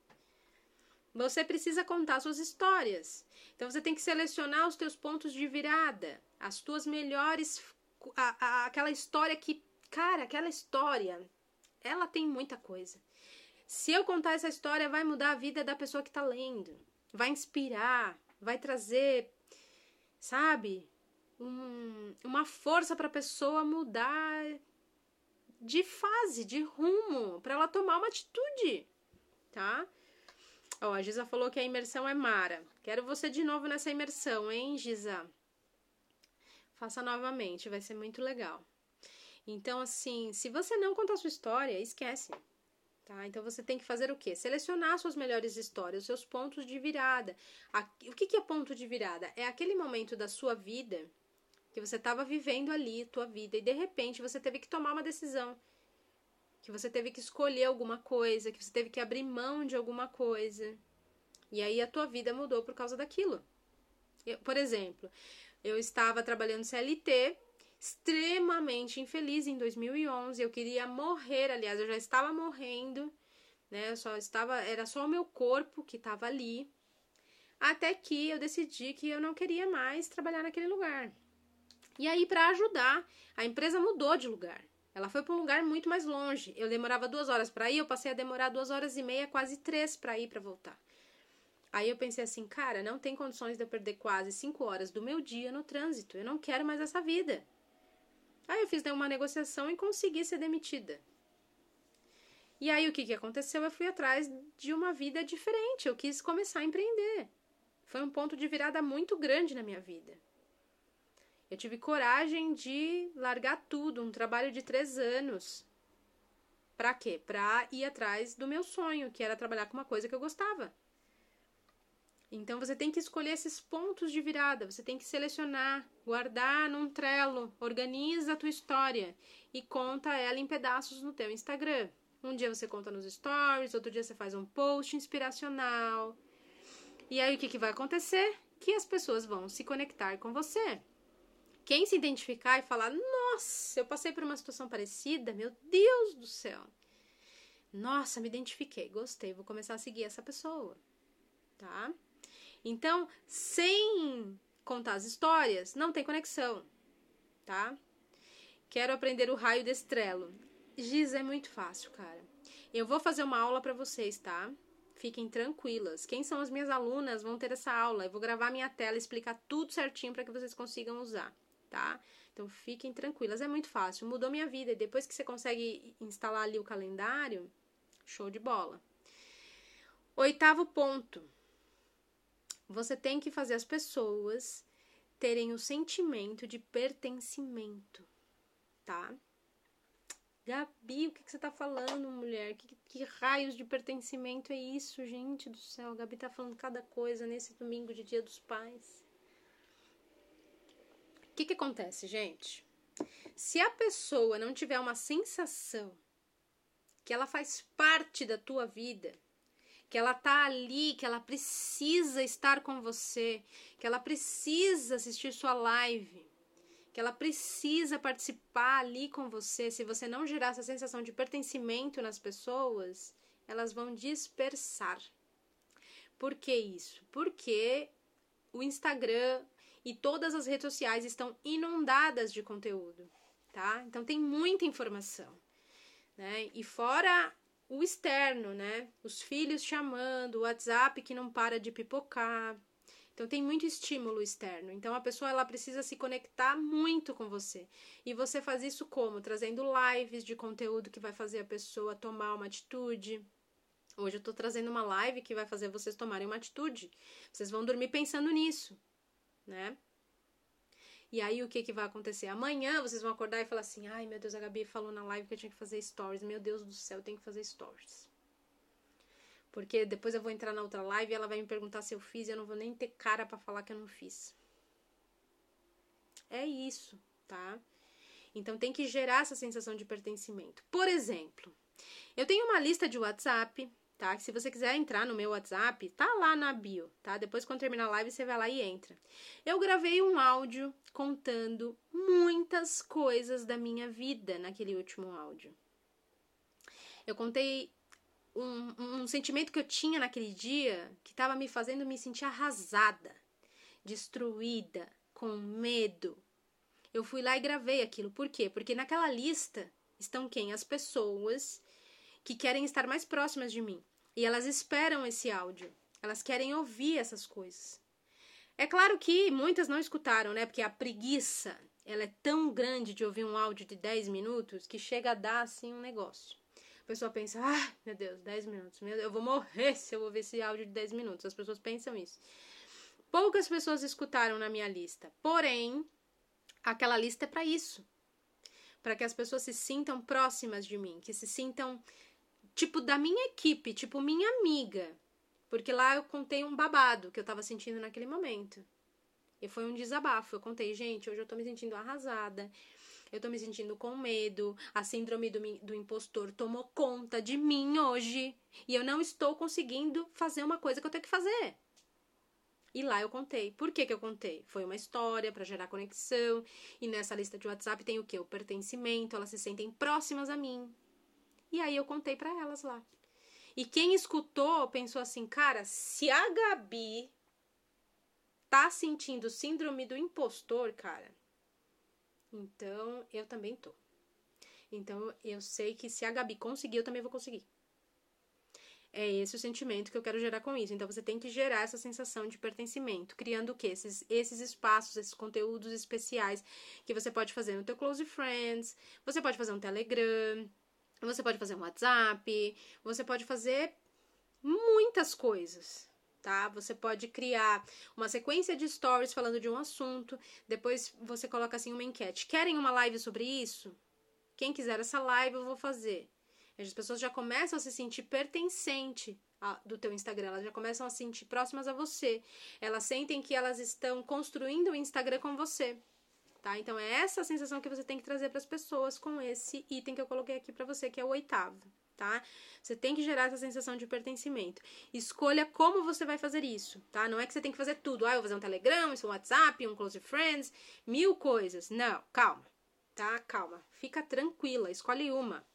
Você precisa contar suas histórias. Então você tem que selecionar os teus pontos de virada, as tuas melhores, a, a, aquela história que, cara, aquela história, ela tem muita coisa. Se eu contar essa história, vai mudar a vida da pessoa que está lendo, vai inspirar, vai trazer, sabe, um, uma força para a pessoa mudar de fase, de rumo, para ela tomar uma atitude, tá? Ó, a Giza falou que a imersão é Mara. Quero você de novo nessa imersão, hein, Giza? Faça novamente, vai ser muito legal. Então, assim, se você não contar sua história, esquece. Tá? Então você tem que fazer o quê? Selecionar suas melhores histórias, seus pontos de virada. O que é ponto de virada? É aquele momento da sua vida que você estava vivendo ali tua vida e de repente você teve que tomar uma decisão, que você teve que escolher alguma coisa, que você teve que abrir mão de alguma coisa. E aí a tua vida mudou por causa daquilo. Eu, por exemplo, eu estava trabalhando CLT, extremamente infeliz em 2011, eu queria morrer, aliás, eu já estava morrendo, né? Eu só estava, era só o meu corpo que estava ali. Até que eu decidi que eu não queria mais trabalhar naquele lugar. E aí, para ajudar, a empresa mudou de lugar. Ela foi para um lugar muito mais longe. Eu demorava duas horas para ir, eu passei a demorar duas horas e meia, quase três para ir para voltar. Aí eu pensei assim, cara, não tem condições de eu perder quase cinco horas do meu dia no trânsito. Eu não quero mais essa vida. Aí eu fiz né, uma negociação e consegui ser demitida. E aí o que, que aconteceu? Eu fui atrás de uma vida diferente. Eu quis começar a empreender. Foi um ponto de virada muito grande na minha vida. Eu tive coragem de largar tudo, um trabalho de três anos. Pra quê? Pra ir atrás do meu sonho, que era trabalhar com uma coisa que eu gostava. Então você tem que escolher esses pontos de virada, você tem que selecionar, guardar num trelo, organiza a tua história e conta ela em pedaços no teu Instagram. Um dia você conta nos stories, outro dia você faz um post inspiracional. E aí o que, que vai acontecer? Que as pessoas vão se conectar com você. Quem se identificar e falar, nossa, eu passei por uma situação parecida, meu Deus do céu. Nossa, me identifiquei, gostei, vou começar a seguir essa pessoa, tá? Então, sem contar as histórias, não tem conexão, tá? Quero aprender o raio de estrelo. Giz, é muito fácil, cara. Eu vou fazer uma aula para vocês, tá? Fiquem tranquilas. Quem são as minhas alunas vão ter essa aula. Eu vou gravar minha tela e explicar tudo certinho para que vocês consigam usar, tá? Então fiquem tranquilas. É muito fácil. Mudou minha vida. E depois que você consegue instalar ali o calendário, show de bola. Oitavo ponto. Você tem que fazer as pessoas terem o sentimento de pertencimento, tá? Gabi, o que, que você tá falando, mulher? Que, que, raios de pertencimento é isso, gente do céu? A Gabi tá falando cada coisa nesse domingo de Dia dos Pais. O que, que acontece, gente? Se a pessoa não tiver uma sensação que ela faz parte da tua vida, que ela tá ali, que ela precisa estar com você, que ela precisa assistir sua live, que ela precisa participar ali com você, se você não gerar essa sensação de pertencimento nas pessoas, elas vão dispersar. Por que isso? Porque o Instagram e todas as redes sociais estão inundadas de conteúdo, tá? Então tem muita informação, né? E fora o externo, né? Os filhos chamando, o WhatsApp que não para de pipocar, então tem muito estímulo externo. Então a pessoa ela precisa se conectar muito com você. E você faz isso como? Trazendo lives de conteúdo que vai fazer a pessoa tomar uma atitude. Hoje eu tô trazendo uma live que vai fazer vocês tomarem uma atitude. Vocês vão dormir pensando nisso, né? E aí o que que vai acontecer? Amanhã vocês vão acordar e falar assim: "Ai, meu Deus, a Gabi falou na live que eu tinha que fazer stories. Meu Deus do céu, eu tenho que fazer stories." Porque depois eu vou entrar na outra live e ela vai me perguntar se eu fiz e eu não vou nem ter cara para falar que eu não fiz. É isso, tá? Então tem que gerar essa sensação de pertencimento. Por exemplo, eu tenho uma lista de WhatsApp, tá? Que se você quiser entrar no meu WhatsApp, tá lá na bio, tá? Depois quando terminar a live você vai lá e entra. Eu gravei um áudio contando muitas coisas da minha vida naquele último áudio. Eu contei um, um sentimento que eu tinha naquele dia que estava me fazendo me sentir arrasada, destruída, com medo. Eu fui lá e gravei aquilo. Por quê? Porque naquela lista estão quem? As pessoas que querem estar mais próximas de mim. E elas esperam esse áudio. Elas querem ouvir essas coisas. É claro que muitas não escutaram, né? Porque a preguiça, ela é tão grande de ouvir um áudio de 10 minutos que chega a dar assim um negócio. A pessoa pensa, ah, meu Deus, 10 minutos. Meu Deus, eu vou morrer se eu ouvir esse áudio de 10 minutos. As pessoas pensam isso. Poucas pessoas escutaram na minha lista. Porém, aquela lista é para isso. Para que as pessoas se sintam próximas de mim, que se sintam tipo da minha equipe, tipo minha amiga. Porque lá eu contei um babado que eu tava sentindo naquele momento. E foi um desabafo. Eu contei, gente, hoje eu tô me sentindo arrasada. Eu tô me sentindo com medo. A síndrome do, do impostor tomou conta de mim hoje. E eu não estou conseguindo fazer uma coisa que eu tenho que fazer. E lá eu contei. Por que, que eu contei? Foi uma história para gerar conexão. E nessa lista de WhatsApp tem o que? O pertencimento. Elas se sentem próximas a mim. E aí eu contei para elas lá. E quem escutou pensou assim, cara, se a Gabi tá sentindo síndrome do impostor, cara, então eu também tô. Então eu sei que se a Gabi conseguir, eu também vou conseguir. É esse o sentimento que eu quero gerar com isso. Então você tem que gerar essa sensação de pertencimento, criando o quê? Esses, esses espaços, esses conteúdos especiais que você pode fazer no teu Close Friends, você pode fazer um Telegram, você pode fazer um WhatsApp, você pode fazer muitas coisas tá? Você pode criar uma sequência de stories falando de um assunto, depois você coloca assim uma enquete. Querem uma live sobre isso? Quem quiser essa live, eu vou fazer. As pessoas já começam a se sentir pertencente do teu Instagram, elas já começam a se sentir próximas a você. Elas sentem que elas estão construindo o Instagram com você. Tá? Então é essa sensação que você tem que trazer para as pessoas com esse item que eu coloquei aqui para você, que é o oitavo tá? Você tem que gerar essa sensação de pertencimento. Escolha como você vai fazer isso, tá? Não é que você tem que fazer tudo. Ah, eu vou fazer um Telegram, um WhatsApp, um Close Friends, mil coisas. Não, calma, tá? Calma. Fica tranquila, escolhe uma.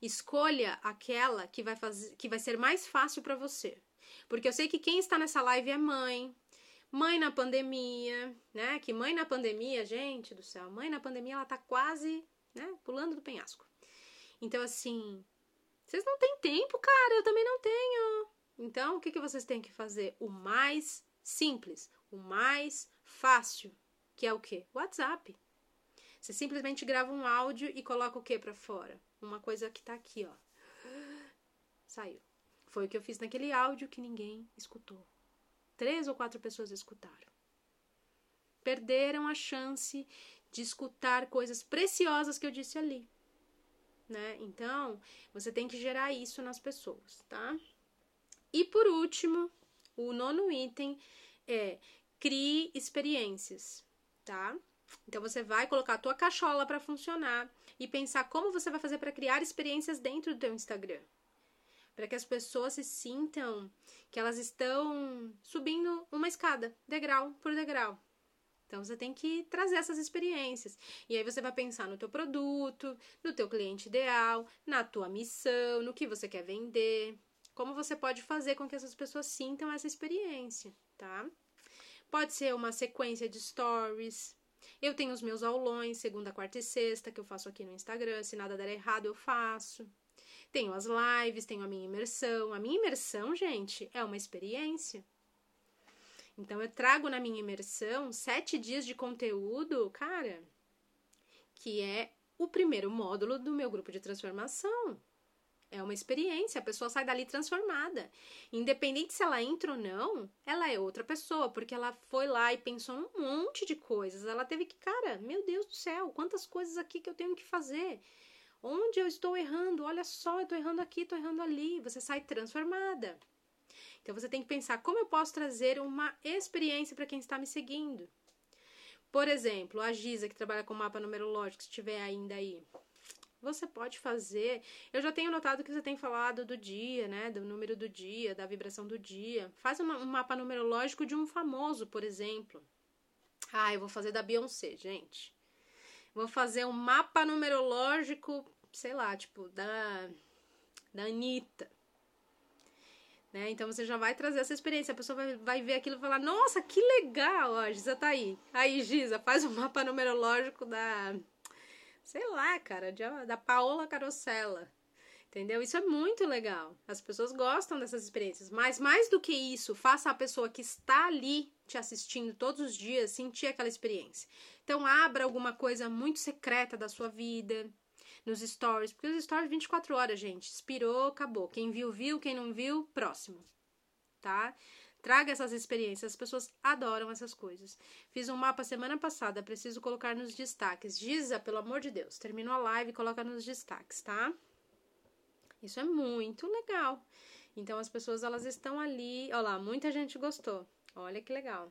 Escolha aquela que vai fazer, que vai ser mais fácil para você. Porque eu sei que quem está nessa live é mãe, mãe na pandemia, né? Que mãe na pandemia, gente do céu, mãe na pandemia ela tá quase, né, pulando do penhasco. Então, assim, vocês não têm tempo, cara, eu também não tenho. Então, o que, que vocês têm que fazer? O mais simples, o mais fácil, que é o quê? WhatsApp. Você simplesmente grava um áudio e coloca o que para fora? Uma coisa que tá aqui, ó. Saiu. Foi o que eu fiz naquele áudio que ninguém escutou. Três ou quatro pessoas escutaram. Perderam a chance de escutar coisas preciosas que eu disse ali né? Então, você tem que gerar isso nas pessoas, tá? E por último, o nono item é crie experiências, tá? Então você vai colocar a tua cachola para funcionar e pensar como você vai fazer para criar experiências dentro do teu Instagram. Para que as pessoas se sintam que elas estão subindo uma escada, degrau por degrau, então você tem que trazer essas experiências. E aí você vai pensar no teu produto, no teu cliente ideal, na tua missão, no que você quer vender, como você pode fazer com que essas pessoas sintam essa experiência, tá? Pode ser uma sequência de stories. Eu tenho os meus aulões, segunda, quarta e sexta, que eu faço aqui no Instagram. Se nada der errado, eu faço. Tenho as lives, tenho a minha imersão. A minha imersão, gente, é uma experiência. Então eu trago na minha imersão sete dias de conteúdo, cara, que é o primeiro módulo do meu grupo de transformação. É uma experiência, a pessoa sai dali transformada. Independente se ela entra ou não, ela é outra pessoa, porque ela foi lá e pensou um monte de coisas. Ela teve que, cara, meu Deus do céu, quantas coisas aqui que eu tenho que fazer. Onde eu estou errando? Olha só, eu estou errando aqui, estou errando ali. Você sai transformada. Então você tem que pensar como eu posso trazer uma experiência para quem está me seguindo. Por exemplo, a Giza, que trabalha com mapa numerológico, se estiver ainda aí. Você pode fazer. Eu já tenho notado que você tem falado do dia, né? Do número do dia, da vibração do dia. Faz um mapa numerológico de um famoso, por exemplo. Ah, eu vou fazer da Beyoncé, gente. Vou fazer um mapa numerológico, sei lá, tipo, da, da Anitta. Né? Então você já vai trazer essa experiência. A pessoa vai, vai ver aquilo e falar: Nossa, que legal! Ó, a Giza tá aí. Aí, Giza, faz o um mapa numerológico da. Sei lá, cara, de, da Paola Carosella. Entendeu? Isso é muito legal. As pessoas gostam dessas experiências. Mas mais do que isso, faça a pessoa que está ali te assistindo todos os dias sentir aquela experiência. Então, abra alguma coisa muito secreta da sua vida nos stories, porque os stories 24 horas, gente, expirou, acabou. Quem viu, viu, quem não viu, próximo. Tá? Traga essas experiências, as pessoas adoram essas coisas. Fiz um mapa semana passada, preciso colocar nos destaques. Giza, pelo amor de Deus, terminou a live, coloca nos destaques, tá? Isso é muito legal. Então as pessoas elas estão ali, olha lá, muita gente gostou. Olha que legal.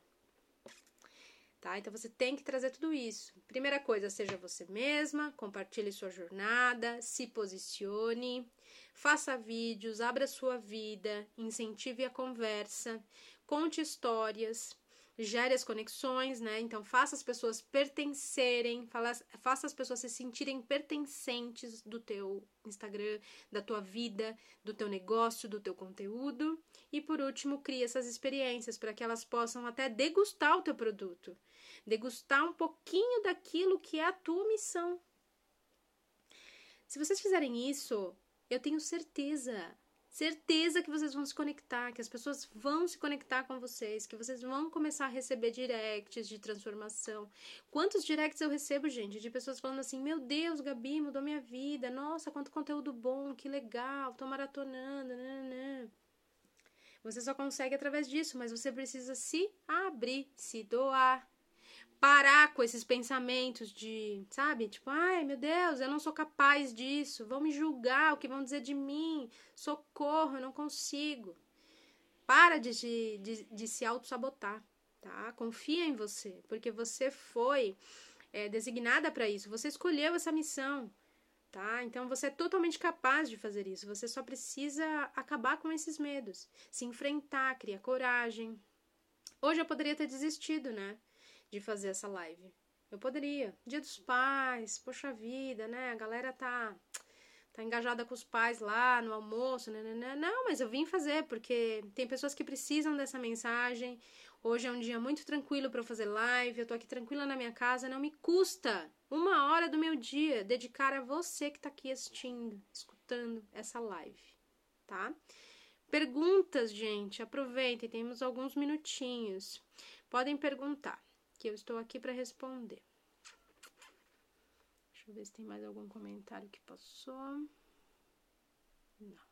Tá? Então você tem que trazer tudo isso. Primeira coisa, seja você mesma, compartilhe sua jornada, se posicione, faça vídeos, abra sua vida, incentive a conversa, conte histórias, gere as conexões, né? Então faça as pessoas pertencerem, faça as pessoas se sentirem pertencentes do teu Instagram, da tua vida, do teu negócio, do teu conteúdo. E por último, crie essas experiências para que elas possam até degustar o teu produto, degustar um pouquinho daquilo que é a tua missão. Se vocês fizerem isso, eu tenho certeza certeza que vocês vão se conectar, que as pessoas vão se conectar com vocês, que vocês vão começar a receber directs de transformação. Quantos directs eu recebo, gente, de pessoas falando assim: Meu Deus, Gabi, mudou minha vida. Nossa, quanto conteúdo bom, que legal, tô maratonando. Nanana. Você só consegue através disso, mas você precisa se abrir, se doar, parar com esses pensamentos de, sabe? Tipo, ai meu Deus, eu não sou capaz disso, vão me julgar, o que vão dizer de mim, socorro, eu não consigo. Para de, de, de se auto-sabotar, tá? Confia em você, porque você foi é, designada para isso, você escolheu essa missão, tá? Então você é totalmente capaz de fazer isso, você só precisa acabar com esses medos, se enfrentar, criar coragem. Hoje eu poderia ter desistido, né? De fazer essa live. Eu poderia. Dia dos pais, poxa vida, né? A galera tá tá engajada com os pais lá no almoço, né, né, né? Não, mas eu vim fazer porque tem pessoas que precisam dessa mensagem. Hoje é um dia muito tranquilo para eu fazer live. Eu tô aqui tranquila na minha casa, não me custa uma hora do meu dia dedicar a você que tá aqui assistindo, escutando essa live, tá? Perguntas, gente, aproveitem, temos alguns minutinhos. Podem perguntar que eu estou aqui para responder. Deixa eu ver se tem mais algum comentário que passou. Não.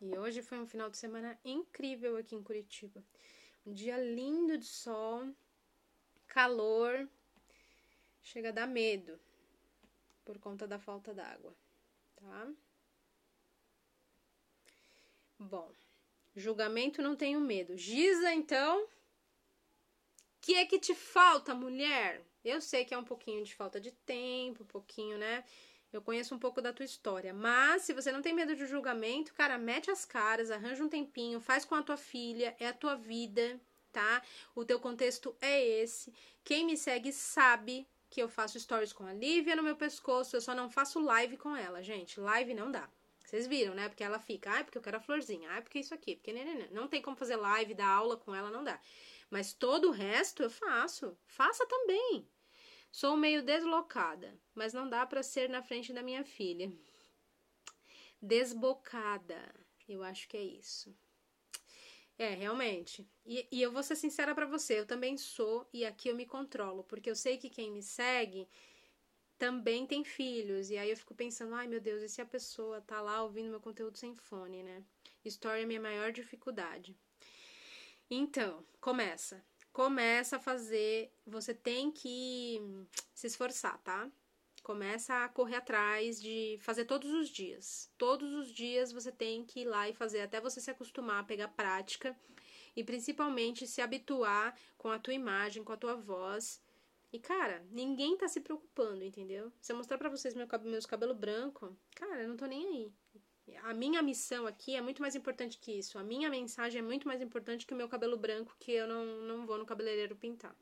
E hoje foi um final de semana incrível aqui em Curitiba. Um dia lindo de sol, calor, chega a dar medo por conta da falta d'água, tá? Bom, julgamento não tenho medo. Giza, então. que é que te falta, mulher? Eu sei que é um pouquinho de falta de tempo, um pouquinho, né? Eu conheço um pouco da tua história. Mas se você não tem medo de julgamento, cara, mete as caras, arranja um tempinho, faz com a tua filha, é a tua vida, tá? O teu contexto é esse. Quem me segue sabe que eu faço stories com a Lívia no meu pescoço, eu só não faço live com ela, gente. Live não dá. Vocês viram, né? Porque ela fica, ai, porque eu quero a florzinha, ai, porque isso aqui, porque não tem como fazer live, dar aula com ela, não dá. Mas todo o resto eu faço. Faça também. Sou meio deslocada, mas não dá para ser na frente da minha filha. Desbocada. Eu acho que é isso. É, realmente. E, e eu vou ser sincera para você, eu também sou e aqui eu me controlo, porque eu sei que quem me segue também tem filhos. E aí eu fico pensando, ai meu Deus, e se a pessoa tá lá ouvindo meu conteúdo sem fone, né? História é minha maior dificuldade. Então, começa. Começa a fazer. Você tem que se esforçar, tá? Começa a correr atrás de fazer todos os dias. Todos os dias você tem que ir lá e fazer até você se acostumar, pegar prática e principalmente se habituar com a tua imagem, com a tua voz e, cara, ninguém tá se preocupando, entendeu? Se eu mostrar pra vocês meu, meus cabelos brancos, cara, eu não tô nem aí. A minha missão aqui é muito mais importante que isso. A minha mensagem é muito mais importante que o meu cabelo branco, que eu não, não vou no cabeleireiro pintar.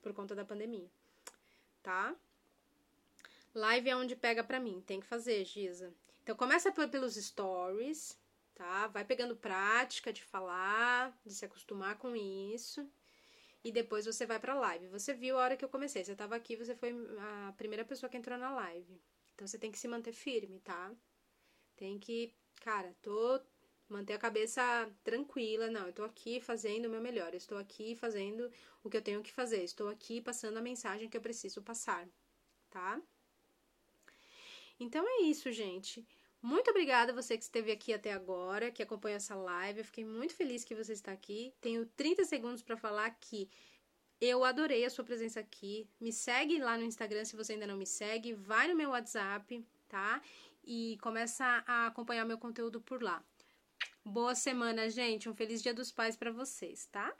Por conta da pandemia. Tá? Live é onde pega pra mim. Tem que fazer, Giza. Então, começa pelos stories, tá? Vai pegando prática de falar, de se acostumar com isso e depois você vai pra live. Você viu a hora que eu comecei, você tava aqui, você foi a primeira pessoa que entrou na live. Então você tem que se manter firme, tá? Tem que, cara, tô manter a cabeça tranquila. Não, eu tô aqui fazendo o meu melhor. Eu estou aqui fazendo o que eu tenho que fazer. Estou aqui passando a mensagem que eu preciso passar, tá? Então é isso, gente. Muito obrigada você que esteve aqui até agora, que acompanha essa live. Eu fiquei muito feliz que você está aqui. Tenho 30 segundos para falar que eu adorei a sua presença aqui. Me segue lá no Instagram se você ainda não me segue. Vai no meu WhatsApp, tá? E começa a acompanhar meu conteúdo por lá. Boa semana, gente. Um feliz Dia dos Pais para vocês, tá?